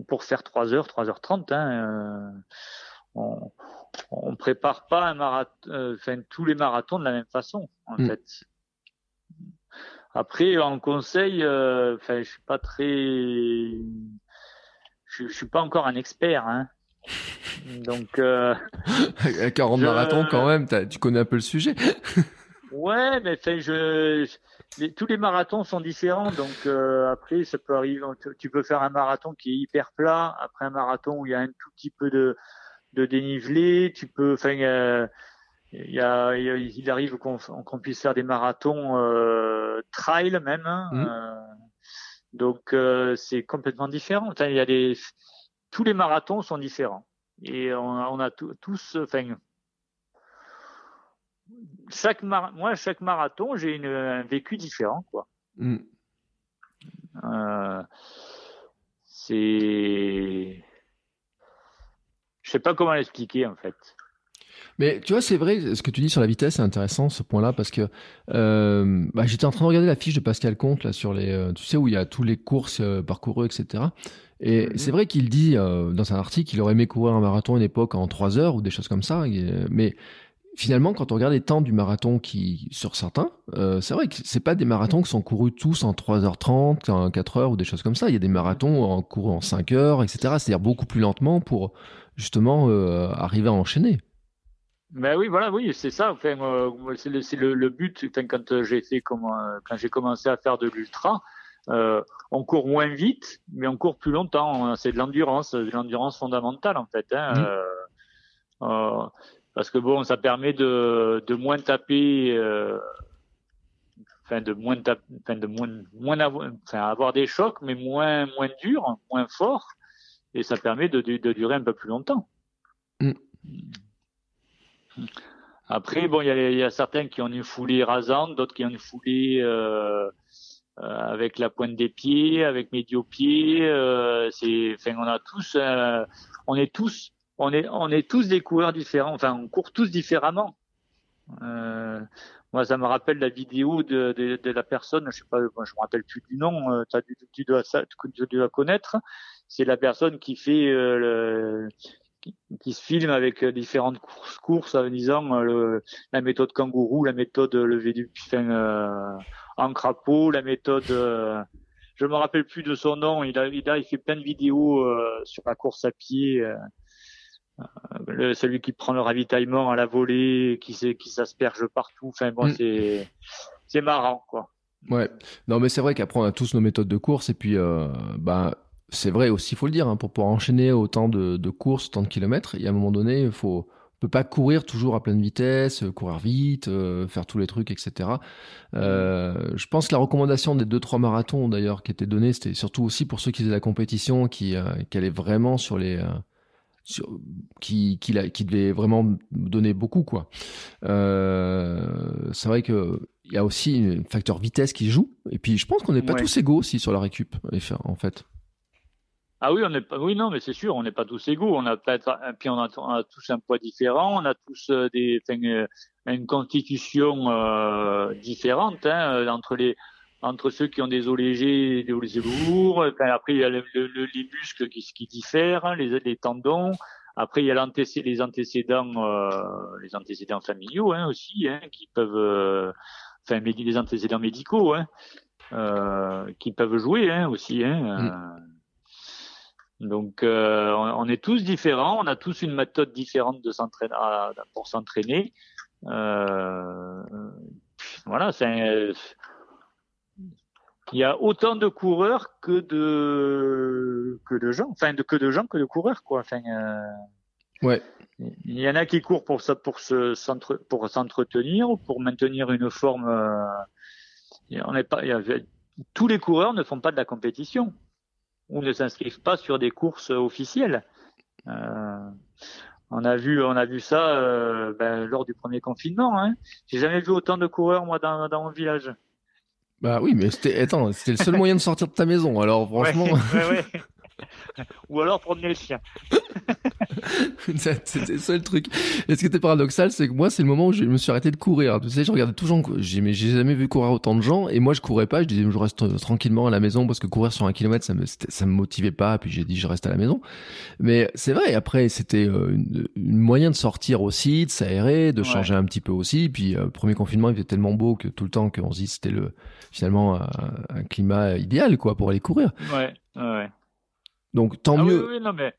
pour faire 3 heures, 3h30. Hein, euh, on, on prépare pas un marathon, euh, enfin, tous les marathons de la même façon, en mm. fait. Après, en conseil, euh, enfin, je suis pas très, je, suis pas encore un expert, hein. Donc, euh, à 40 marathons quand même, tu connais un peu le sujet. ouais, mais enfin, je, tous les marathons sont différents, donc euh, après ça peut arriver. Tu peux faire un marathon qui est hyper plat, après un marathon où il y a un tout petit peu de, de dénivelé. Tu peux, enfin, euh, il, y a, il arrive qu'on puisse faire des marathons euh, trail même. Hein, mmh. euh, donc euh, c'est complètement différent. Enfin, il y a des, tous les marathons sont différents et on a, on a tous, enfin, chaque moi chaque marathon j'ai une, un vécu différent quoi. Mmh. Euh, c'est, je sais pas comment l'expliquer en fait. Mais tu vois, c'est vrai, ce que tu dis sur la vitesse, c'est intéressant ce point-là parce que euh, bah, j'étais en train de regarder la fiche de Pascal Comte là sur les, euh, tu sais où il y a tous les courses euh, parcourues, etc. Et mhm. c'est vrai qu'il dit dans un article qu'il aurait aimé courir un marathon à une époque en 3 heures ou des choses comme ça. mais finalement, quand on regarde les temps du marathon qui sur certains, euh, c'est vrai que c'est pas des marathons qui sont courus tous en 3h30, en 4h ou des choses comme ça. Il y a des marathons en courus en 5 heures, etc. C'est-à-dire beaucoup plus lentement pour justement arriver à enchaîner. Ben oui, voilà, oui, c'est ça. Enfin, euh, c'est le, le, le, but. Enfin, quand euh, j'ai euh, quand j'ai commencé à faire de l'ultra, euh, on court moins vite, mais on court plus longtemps. C'est de l'endurance, de l'endurance fondamentale en fait. Hein, mmh. euh, parce que bon, ça permet de, de moins taper, enfin de moins taper, enfin de moins, moins avoir, enfin, avoir des chocs, mais moins moins durs, moins forts, et ça permet de, de, de durer un peu plus longtemps. Mmh. Après, bon, il y, y a, certains qui ont une foulée rasante, d'autres qui ont une foulée euh, euh, avec la pointe des pieds, avec médio-pied. Euh, c'est, enfin, on a tous, euh, on est tous, on est, tous des coureurs différents. Enfin, on court tous différemment. Euh, moi, ça me rappelle la vidéo de, la personne, je sais pas, moi, je me rappelle plus du nom. Euh, tu, dois, connaître. C'est la personne qui fait le, qui, se filme avec euh, différentes courses, courses en disant euh, la méthode kangourou, la méthode lever du enfin, euh, en crapaud, la méthode. Euh, je me rappelle plus de son nom. Il a, il a, il fait plein de vidéos sur la course à pied. Le, celui qui prend le ravitaillement à la volée, qui, qui s'asperge partout. Enfin bon, mm. c'est c'est marrant quoi. Ouais, non mais c'est vrai qu'après on a tous nos méthodes de course et puis euh, bah c'est vrai aussi, il faut le dire, hein, pour pouvoir enchaîner autant de, de courses, autant de kilomètres, il y a un moment donné, il faut peut pas courir toujours à pleine vitesse, euh, courir vite, euh, faire tous les trucs, etc. Euh, je pense que la recommandation des deux trois marathons d'ailleurs qui était donnée, c'était surtout aussi pour ceux qui faisaient la compétition, qui, euh, qui allaient vraiment sur les sur, qui, qui, qui devait vraiment donner beaucoup quoi. c'est vrai que il y a aussi un facteur vitesse qui joue et puis je pense qu'on n'est pas tous égaux aussi sur la récup en fait. Ah oui, on pas, oui, non, mais c'est sûr, on n'est pas tous égaux. On a peut-être, puis on a, on a, tous un poids différent, on a tous euh, des, euh, une constitution euh, différente hein, euh, entre les, entre ceux qui ont des os légers et des os lourds. après, il y a le, le, les muscles qui, qui diffèrent, hein, les, les tendons. Après, il y a les antécédents, euh, les antécédents familiaux hein, aussi, hein, qui peuvent, euh, enfin, les antécédents médicaux, hein, euh, qui peuvent jouer hein, aussi. Hein, mm. Donc, on, est tous différents, on a tous une méthode différente de s'entraîner pour s'entraîner. Euh, voilà, c'est il y a autant de coureurs que de que de gens, enfin de que de gens que de coureurs quoi. Enfin, euh, ouais. Il y en a qui courent pour ça, pour se pour s'entretenir, pour maintenir une forme. Euh, on n'est pas, tous les coureurs ne font pas de la compétition ou ne s'inscrivent pas sur des courses officielles. Euh, on a vu, on a vu ça euh, ben, lors du premier confinement. Hein. J'ai jamais vu autant de coureurs moi dans, dans mon village. Bah oui, mais c'était, attends, c'était le seul moyen de sortir de ta maison. Alors franchement. Ouais, ouais, Ou alors promener le chien. C'était ça le truc. Et ce qui était paradoxal, c'est que moi, c'est le moment où je me suis arrêté de courir. Tu sais, je regardais toujours, j'ai, mais j'ai jamais vu courir autant de gens. Et moi, je courais pas. Je disais, je reste tranquillement à la maison parce que courir sur un kilomètre, ça me, ça me motivait pas. Puis j'ai dit, je reste à la maison. Mais c'est vrai. Après, c'était euh, une, moyen de sortir aussi, de s'aérer, de changer un petit peu aussi. Puis, euh, premier confinement, il était tellement beau que tout le temps qu'on se dit, c'était le, finalement, un, climat idéal, quoi, pour aller courir. Ouais, ouais. Donc, tant ah mieux. Oui, oui, non, mais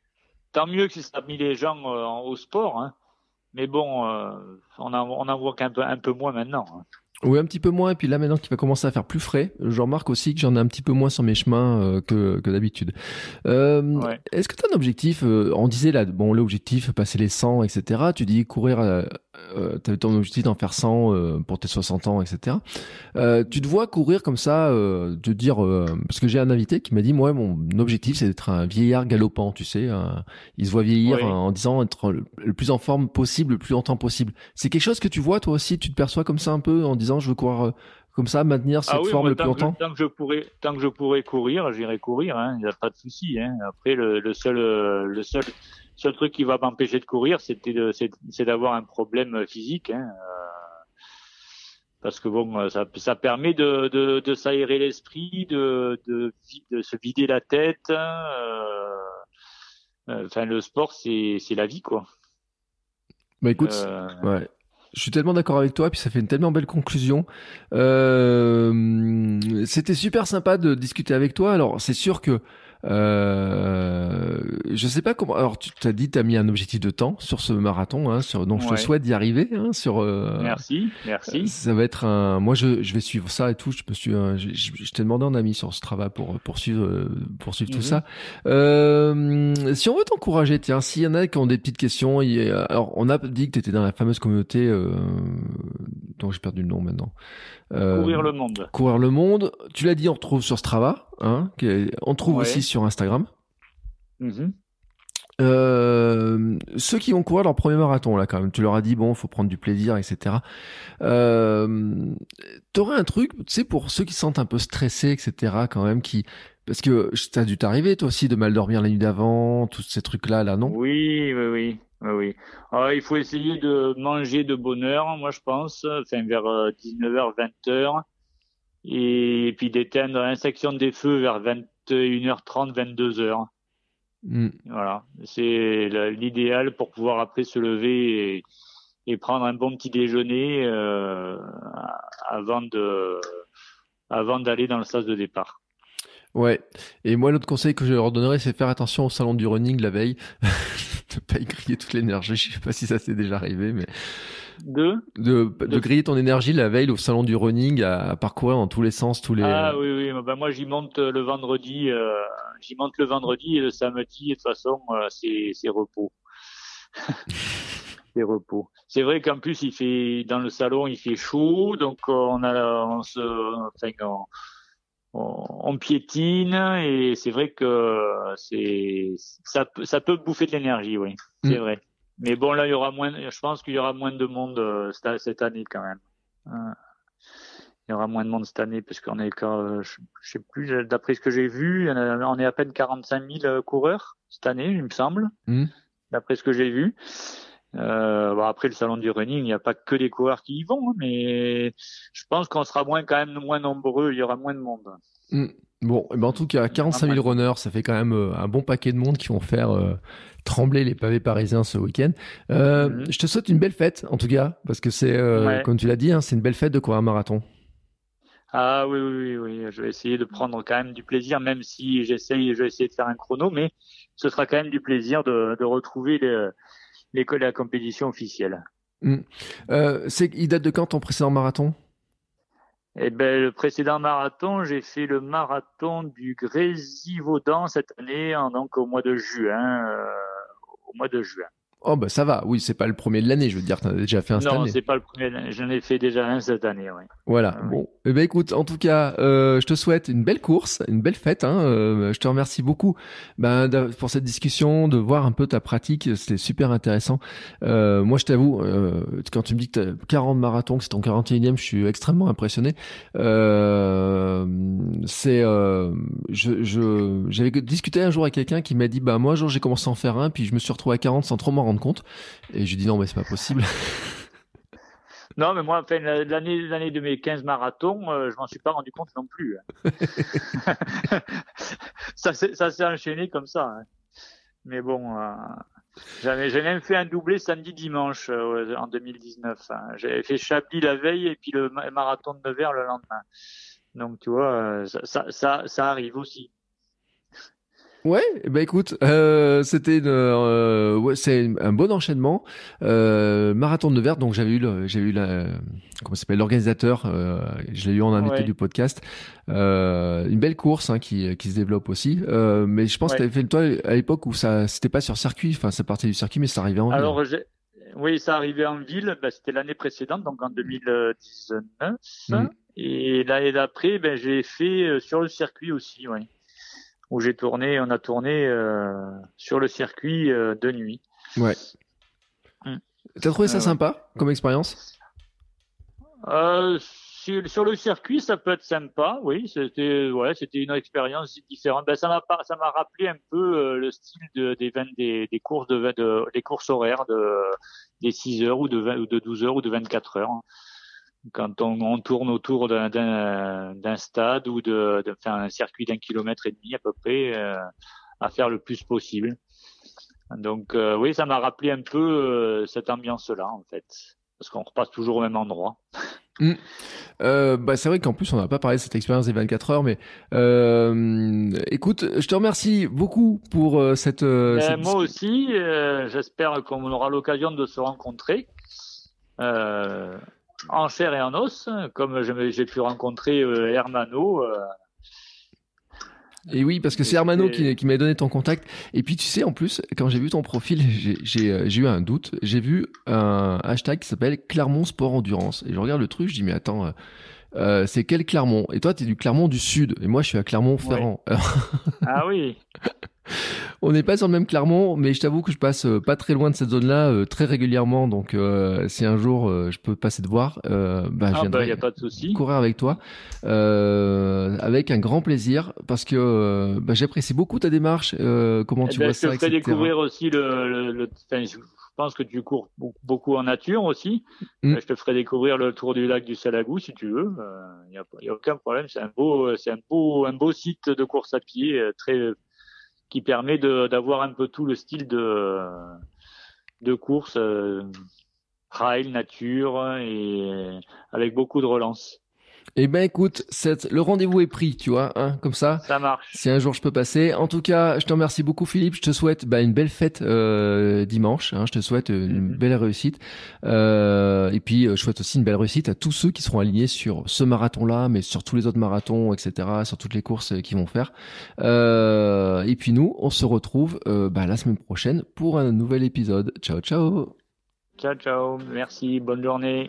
tant mieux que ça a mis les gens euh, au sport. Hein. Mais bon, euh, on, en, on en voit qu'un peu, un peu moins maintenant. Hein. Oui, un petit peu moins. Et puis là, maintenant qu'il va commencer à faire plus frais, je remarque aussi que j'en ai un petit peu moins sur mes chemins euh, que, que d'habitude. Euh, Est-ce que tu as un objectif On disait là, bon, l'objectif, passer les 100, etc. Tu dis courir euh, tu ton objectif d'en faire 100 euh, pour tes 60 ans, etc. Euh, tu te vois courir comme ça, euh, de dire, euh, parce que j'ai un invité qui m'a dit, moi, mon objectif, c'est d'être un vieillard galopant, tu sais. il se voit vieillir Oui. en, disant être le, le plus en forme possible, le plus longtemps possible. C'est quelque chose que tu vois, toi aussi, tu te perçois comme ça un peu, en disant, je veux courir euh, comme ça, maintenir cette Ah oui, forme moi, le plus que, longtemps? tant que je pourrais, tant que je pourrais courir, j'irai courir. Il n'y a pas de souci. Hein. Après, le, le seul, euh, le seul, seul truc qui va m'empêcher de courir, c'était c'est d'avoir un problème physique. Hein. Euh, Parce que bon, euh, ça, ça permet de, de, de s'aérer l'esprit, de, de, se vider la tête. hein, euh, euh, Enfin, le sport, c'est la vie, quoi. Bah écoute, Euh, Ouais. Je suis tellement d'accord avec toi, puis ça fait une tellement belle conclusion. C'était super sympa de discuter avec toi. Alors c'est sûr que euh, je sais pas comment. Alors tu t'as dit t'as mis un objectif de temps sur ce marathon, hein, sur donc je te souhaite d'y arriver. Hein, sur euh, merci, merci. ça va être un. Moi, je, je vais suivre ça et tout. Je me suis. euh, je, je- je t'ai demandé un ami sur ce travail pour poursuivre euh, poursuivre tout Mhm. ça. Euh, si on veut t'encourager, tiens, s'il y en a qui ont des petites questions, il y a- alors on a dit que tu étais dans la fameuse communauté euh, dont j'ai perdu le nom maintenant. Euh, Courir le monde. Courir le monde. Tu l'as dit, on retrouve sur Strava. Hein, qui est- on trouve Ouais. aussi sur Instagram. Mhm. Euh, ceux qui vont courir leur premier marathon là quand même, tu leur as dit bon, faut prendre du plaisir, etc. Euh, T'aurais un truc, tu sais, pour ceux qui se sentent un peu stressés, etc. Quand même, qui parce que t'as dû t'arriver toi aussi de mal dormir la nuit d'avant, tous ces trucs là, là non? Oui, oui, oui, oui, oui. Alors, il faut essayer de manger de bonne heure, moi je pense, enfin vers 19h, 20h, et puis d'éteindre l'insection des feux vers 21h30, 22h. Hmm. Voilà, c'est l'idéal pour pouvoir après se lever et, et prendre un bon petit déjeuner euh, avant de avant d'aller dans le sas de départ. Ouais. Et moi, l'autre conseil que je leur donnerais, c'est faire attention au salon du running la veille, de pas y griller toute l'énergie. Je sais pas si ça s'est déjà arrivé, mais de, de De- griller ton énergie la veille au salon du running à, à parcourir dans tous les sens, tous les. Ah oui, oui, ben moi j'y monte le vendredi, euh, j'y monte le vendredi et le samedi, et de toute façon, euh, c'est, c'est repos. c'est repos. C'est vrai qu'en plus, il fait, dans le salon, il fait chaud, donc euh, on a, on se, enfin, on, on, on piétine, et c'est vrai que c'est, ça, peut- ça peut bouffer de l'énergie, oui, c'est Mm. vrai. Mais bon, là, il y aura moins, je pense qu'il y aura moins de monde euh, cette, cette année quand même. Euh, il y aura moins de monde cette année parce qu'on est quand, euh, je, je sais plus, d'après ce que j'ai vu, on est à peine 45 000 euh, coureurs cette année, il me semble, Mhm. d'après ce que j'ai vu. Euh, bon, après le salon du running, il n'y a pas que des coureurs qui y vont, hein, mais je pense qu'on sera moins quand même moins nombreux, il y aura moins de monde. Hmm. Bon, eh ben en tout cas, 45 000 runners, ça fait quand même euh, un bon paquet de monde qui vont faire euh, trembler les pavés parisiens ce week-end. Euh, Mhm. Je te souhaite une belle fête, en tout cas, parce que c'est, euh, Ouais. comme tu l'as dit, hein, c'est une belle fête de courir un marathon. Ah oui, oui, oui, oui, je vais essayer de prendre quand même du plaisir, même si j'essaye, je vais essayer de faire un chrono, mais ce sera quand même du plaisir de, de retrouver les, les, la compétition officielle. Euh, c'est, il date de quand ton précédent marathon? Eh ben, le précédent marathon, j'ai fait le marathon du Grésivaudan cette année, donc au mois de juin. euh, au mois de juin. Oh bah ça va, oui, c'est pas le premier de l'année, je veux dire, t'en as déjà fait un cette Non, année. c'est pas le premier. J'en ai fait déjà un cette année, oui. Voilà. Ah oui. Bon, eh ben écoute, en tout cas, euh, je te souhaite une belle course, une belle fête. Hein, euh, je te remercie beaucoup ben, pour cette discussion, de voir un peu ta pratique. C'était super intéressant. Euh, moi, je t'avoue, quand tu me dis que tu as 40 marathons, que c'est ton 41e, je suis extrêmement impressionné. C'est, je, je, j'avais discuté un jour avec quelqu'un qui m'a dit, bah moi, jour, j'ai commencé à en faire un, puis je me suis retrouvé à 40 sans trop m'en rendre compte. Et j'ai dit non, mais c'est pas possible. Non, mais moi, enfin, la- l'année, de mes 15 marathons, je m'en suis pas rendu compte non plus. hein. ça, s'est- enchaîné comme ça. hein. Mais bon, euh, j'ai même fait un doublé samedi-dimanche euh, en 2019. hein. J'avais fait Chablis la veille et puis le ma- marathon de Nevers le lendemain. Donc, tu vois, euh, ça, ça arrive aussi. Ouais, ben écoute, euh, c'était euh, ouais, c'est un bon enchaînement. Euh, marathon de Nevers, donc j'avais eu le, j'ai eu la, comment s'appelle l'organisateur, euh, je l'ai eu en invité Ouais. du podcast. Euh, une belle course hein, qui qui se développe aussi. Euh, mais je pense que tu avais fait le toi à l'époque où ça c'était pas sur circuit, enfin ça partait du circuit mais ça arrivait en ville. Alors, j'ai- oui, ça arrivait en ville. Ben, C'était l'année précédente, donc en 2019. Mm. Et l'année d'après, ben, j'ai fait sur le circuit aussi, oui. Où j'ai tourné, on a tourné euh, sur le circuit euh, de nuit. Ouais. Mm. T'as trouvé ça ouais. sympa comme expérience? Euh, sur, le circuit, ça peut être sympa, oui. C'était, ouais, c'était une expérience différente. Ben, ça m'a, ça m'a rappelé un peu euh, le style de, des, 20 des, des courses de, des courses horaires de des 6 heures ou de 20, ou de 12 heures ou de 24 heures. Quand on, on tourne autour d'un, stade ou de, de faire un circuit d'un kilomètre et demi à peu près, euh, à faire le plus possible. Donc euh, oui, ça m'a rappelé un peu euh, cette ambiance-là en fait, parce qu'on repasse toujours au même endroit. Euh, bah, c'est vrai qu'en plus on n'a pas parlé de cette expérience des 24 heures, mais euh, écoute, je te remercie beaucoup pour euh, cette. Ben, cette moi aussi, j'espère qu'on aura l'occasion de se rencontrer en chair et en os, comme j'ai pu rencontrer euh, Hermano. euh, Et oui, parce que c'est Hermano qui, m'a donné ton contact. Et puis tu sais, en plus, quand j'ai vu ton profil, euh, j'ai eu un doute. J'ai vu un hashtag qui s'appelle Clermont Sport Endurance. Et je regarde le truc, je dis mais attends, euh, c'est quel Clermont? Et toi, t'es du Clermont du Sud. Et moi, je suis à Clermont-Ferrand. Ah oui, on n'est pas sur le même Clermont, mais je t'avoue que je passe euh, pas très loin de cette zone-là euh, très régulièrement. Donc, euh, si un jour euh, je peux passer te voir, euh, bah, je ah, ben, y a pas de souci. courir avec toi euh, avec un grand plaisir parce que bah, j'apprécie beaucoup ta démarche euh, comment Eh tu ben, vois je ça te ferai etc. découvrir aussi le. le, le- je pense que tu cours beaucoup- en nature aussi. Mm. Euh, Je te ferai découvrir le tour du lac du Salagou si tu veux. Il n'y a, y a aucun problème. C'est un beau, euh, c'est un beau, un beau site de course à pied euh, très qui permet de d'avoir un peu tout le style de de course euh, trail nature et avec beaucoup de relance. Eh ben écoute cette- le rendez-vous est pris tu vois hein, comme ça Ça marche. si un jour je peux passer en tout cas je te remercie beaucoup Philippe je te souhaite bah, une belle fête euh, dimanche hein, je te souhaite euh, une Mhm. belle réussite euh, et puis euh, je souhaite aussi une belle réussite à tous ceux qui seront alignés sur ce marathon là mais sur tous les autres marathons etc sur toutes les courses qu'ils vont faire Euh, et puis nous on se retrouve bah, la semaine prochaine pour un nouvel épisode ciao ciao Ciao ciao. Merci. Bonne journée.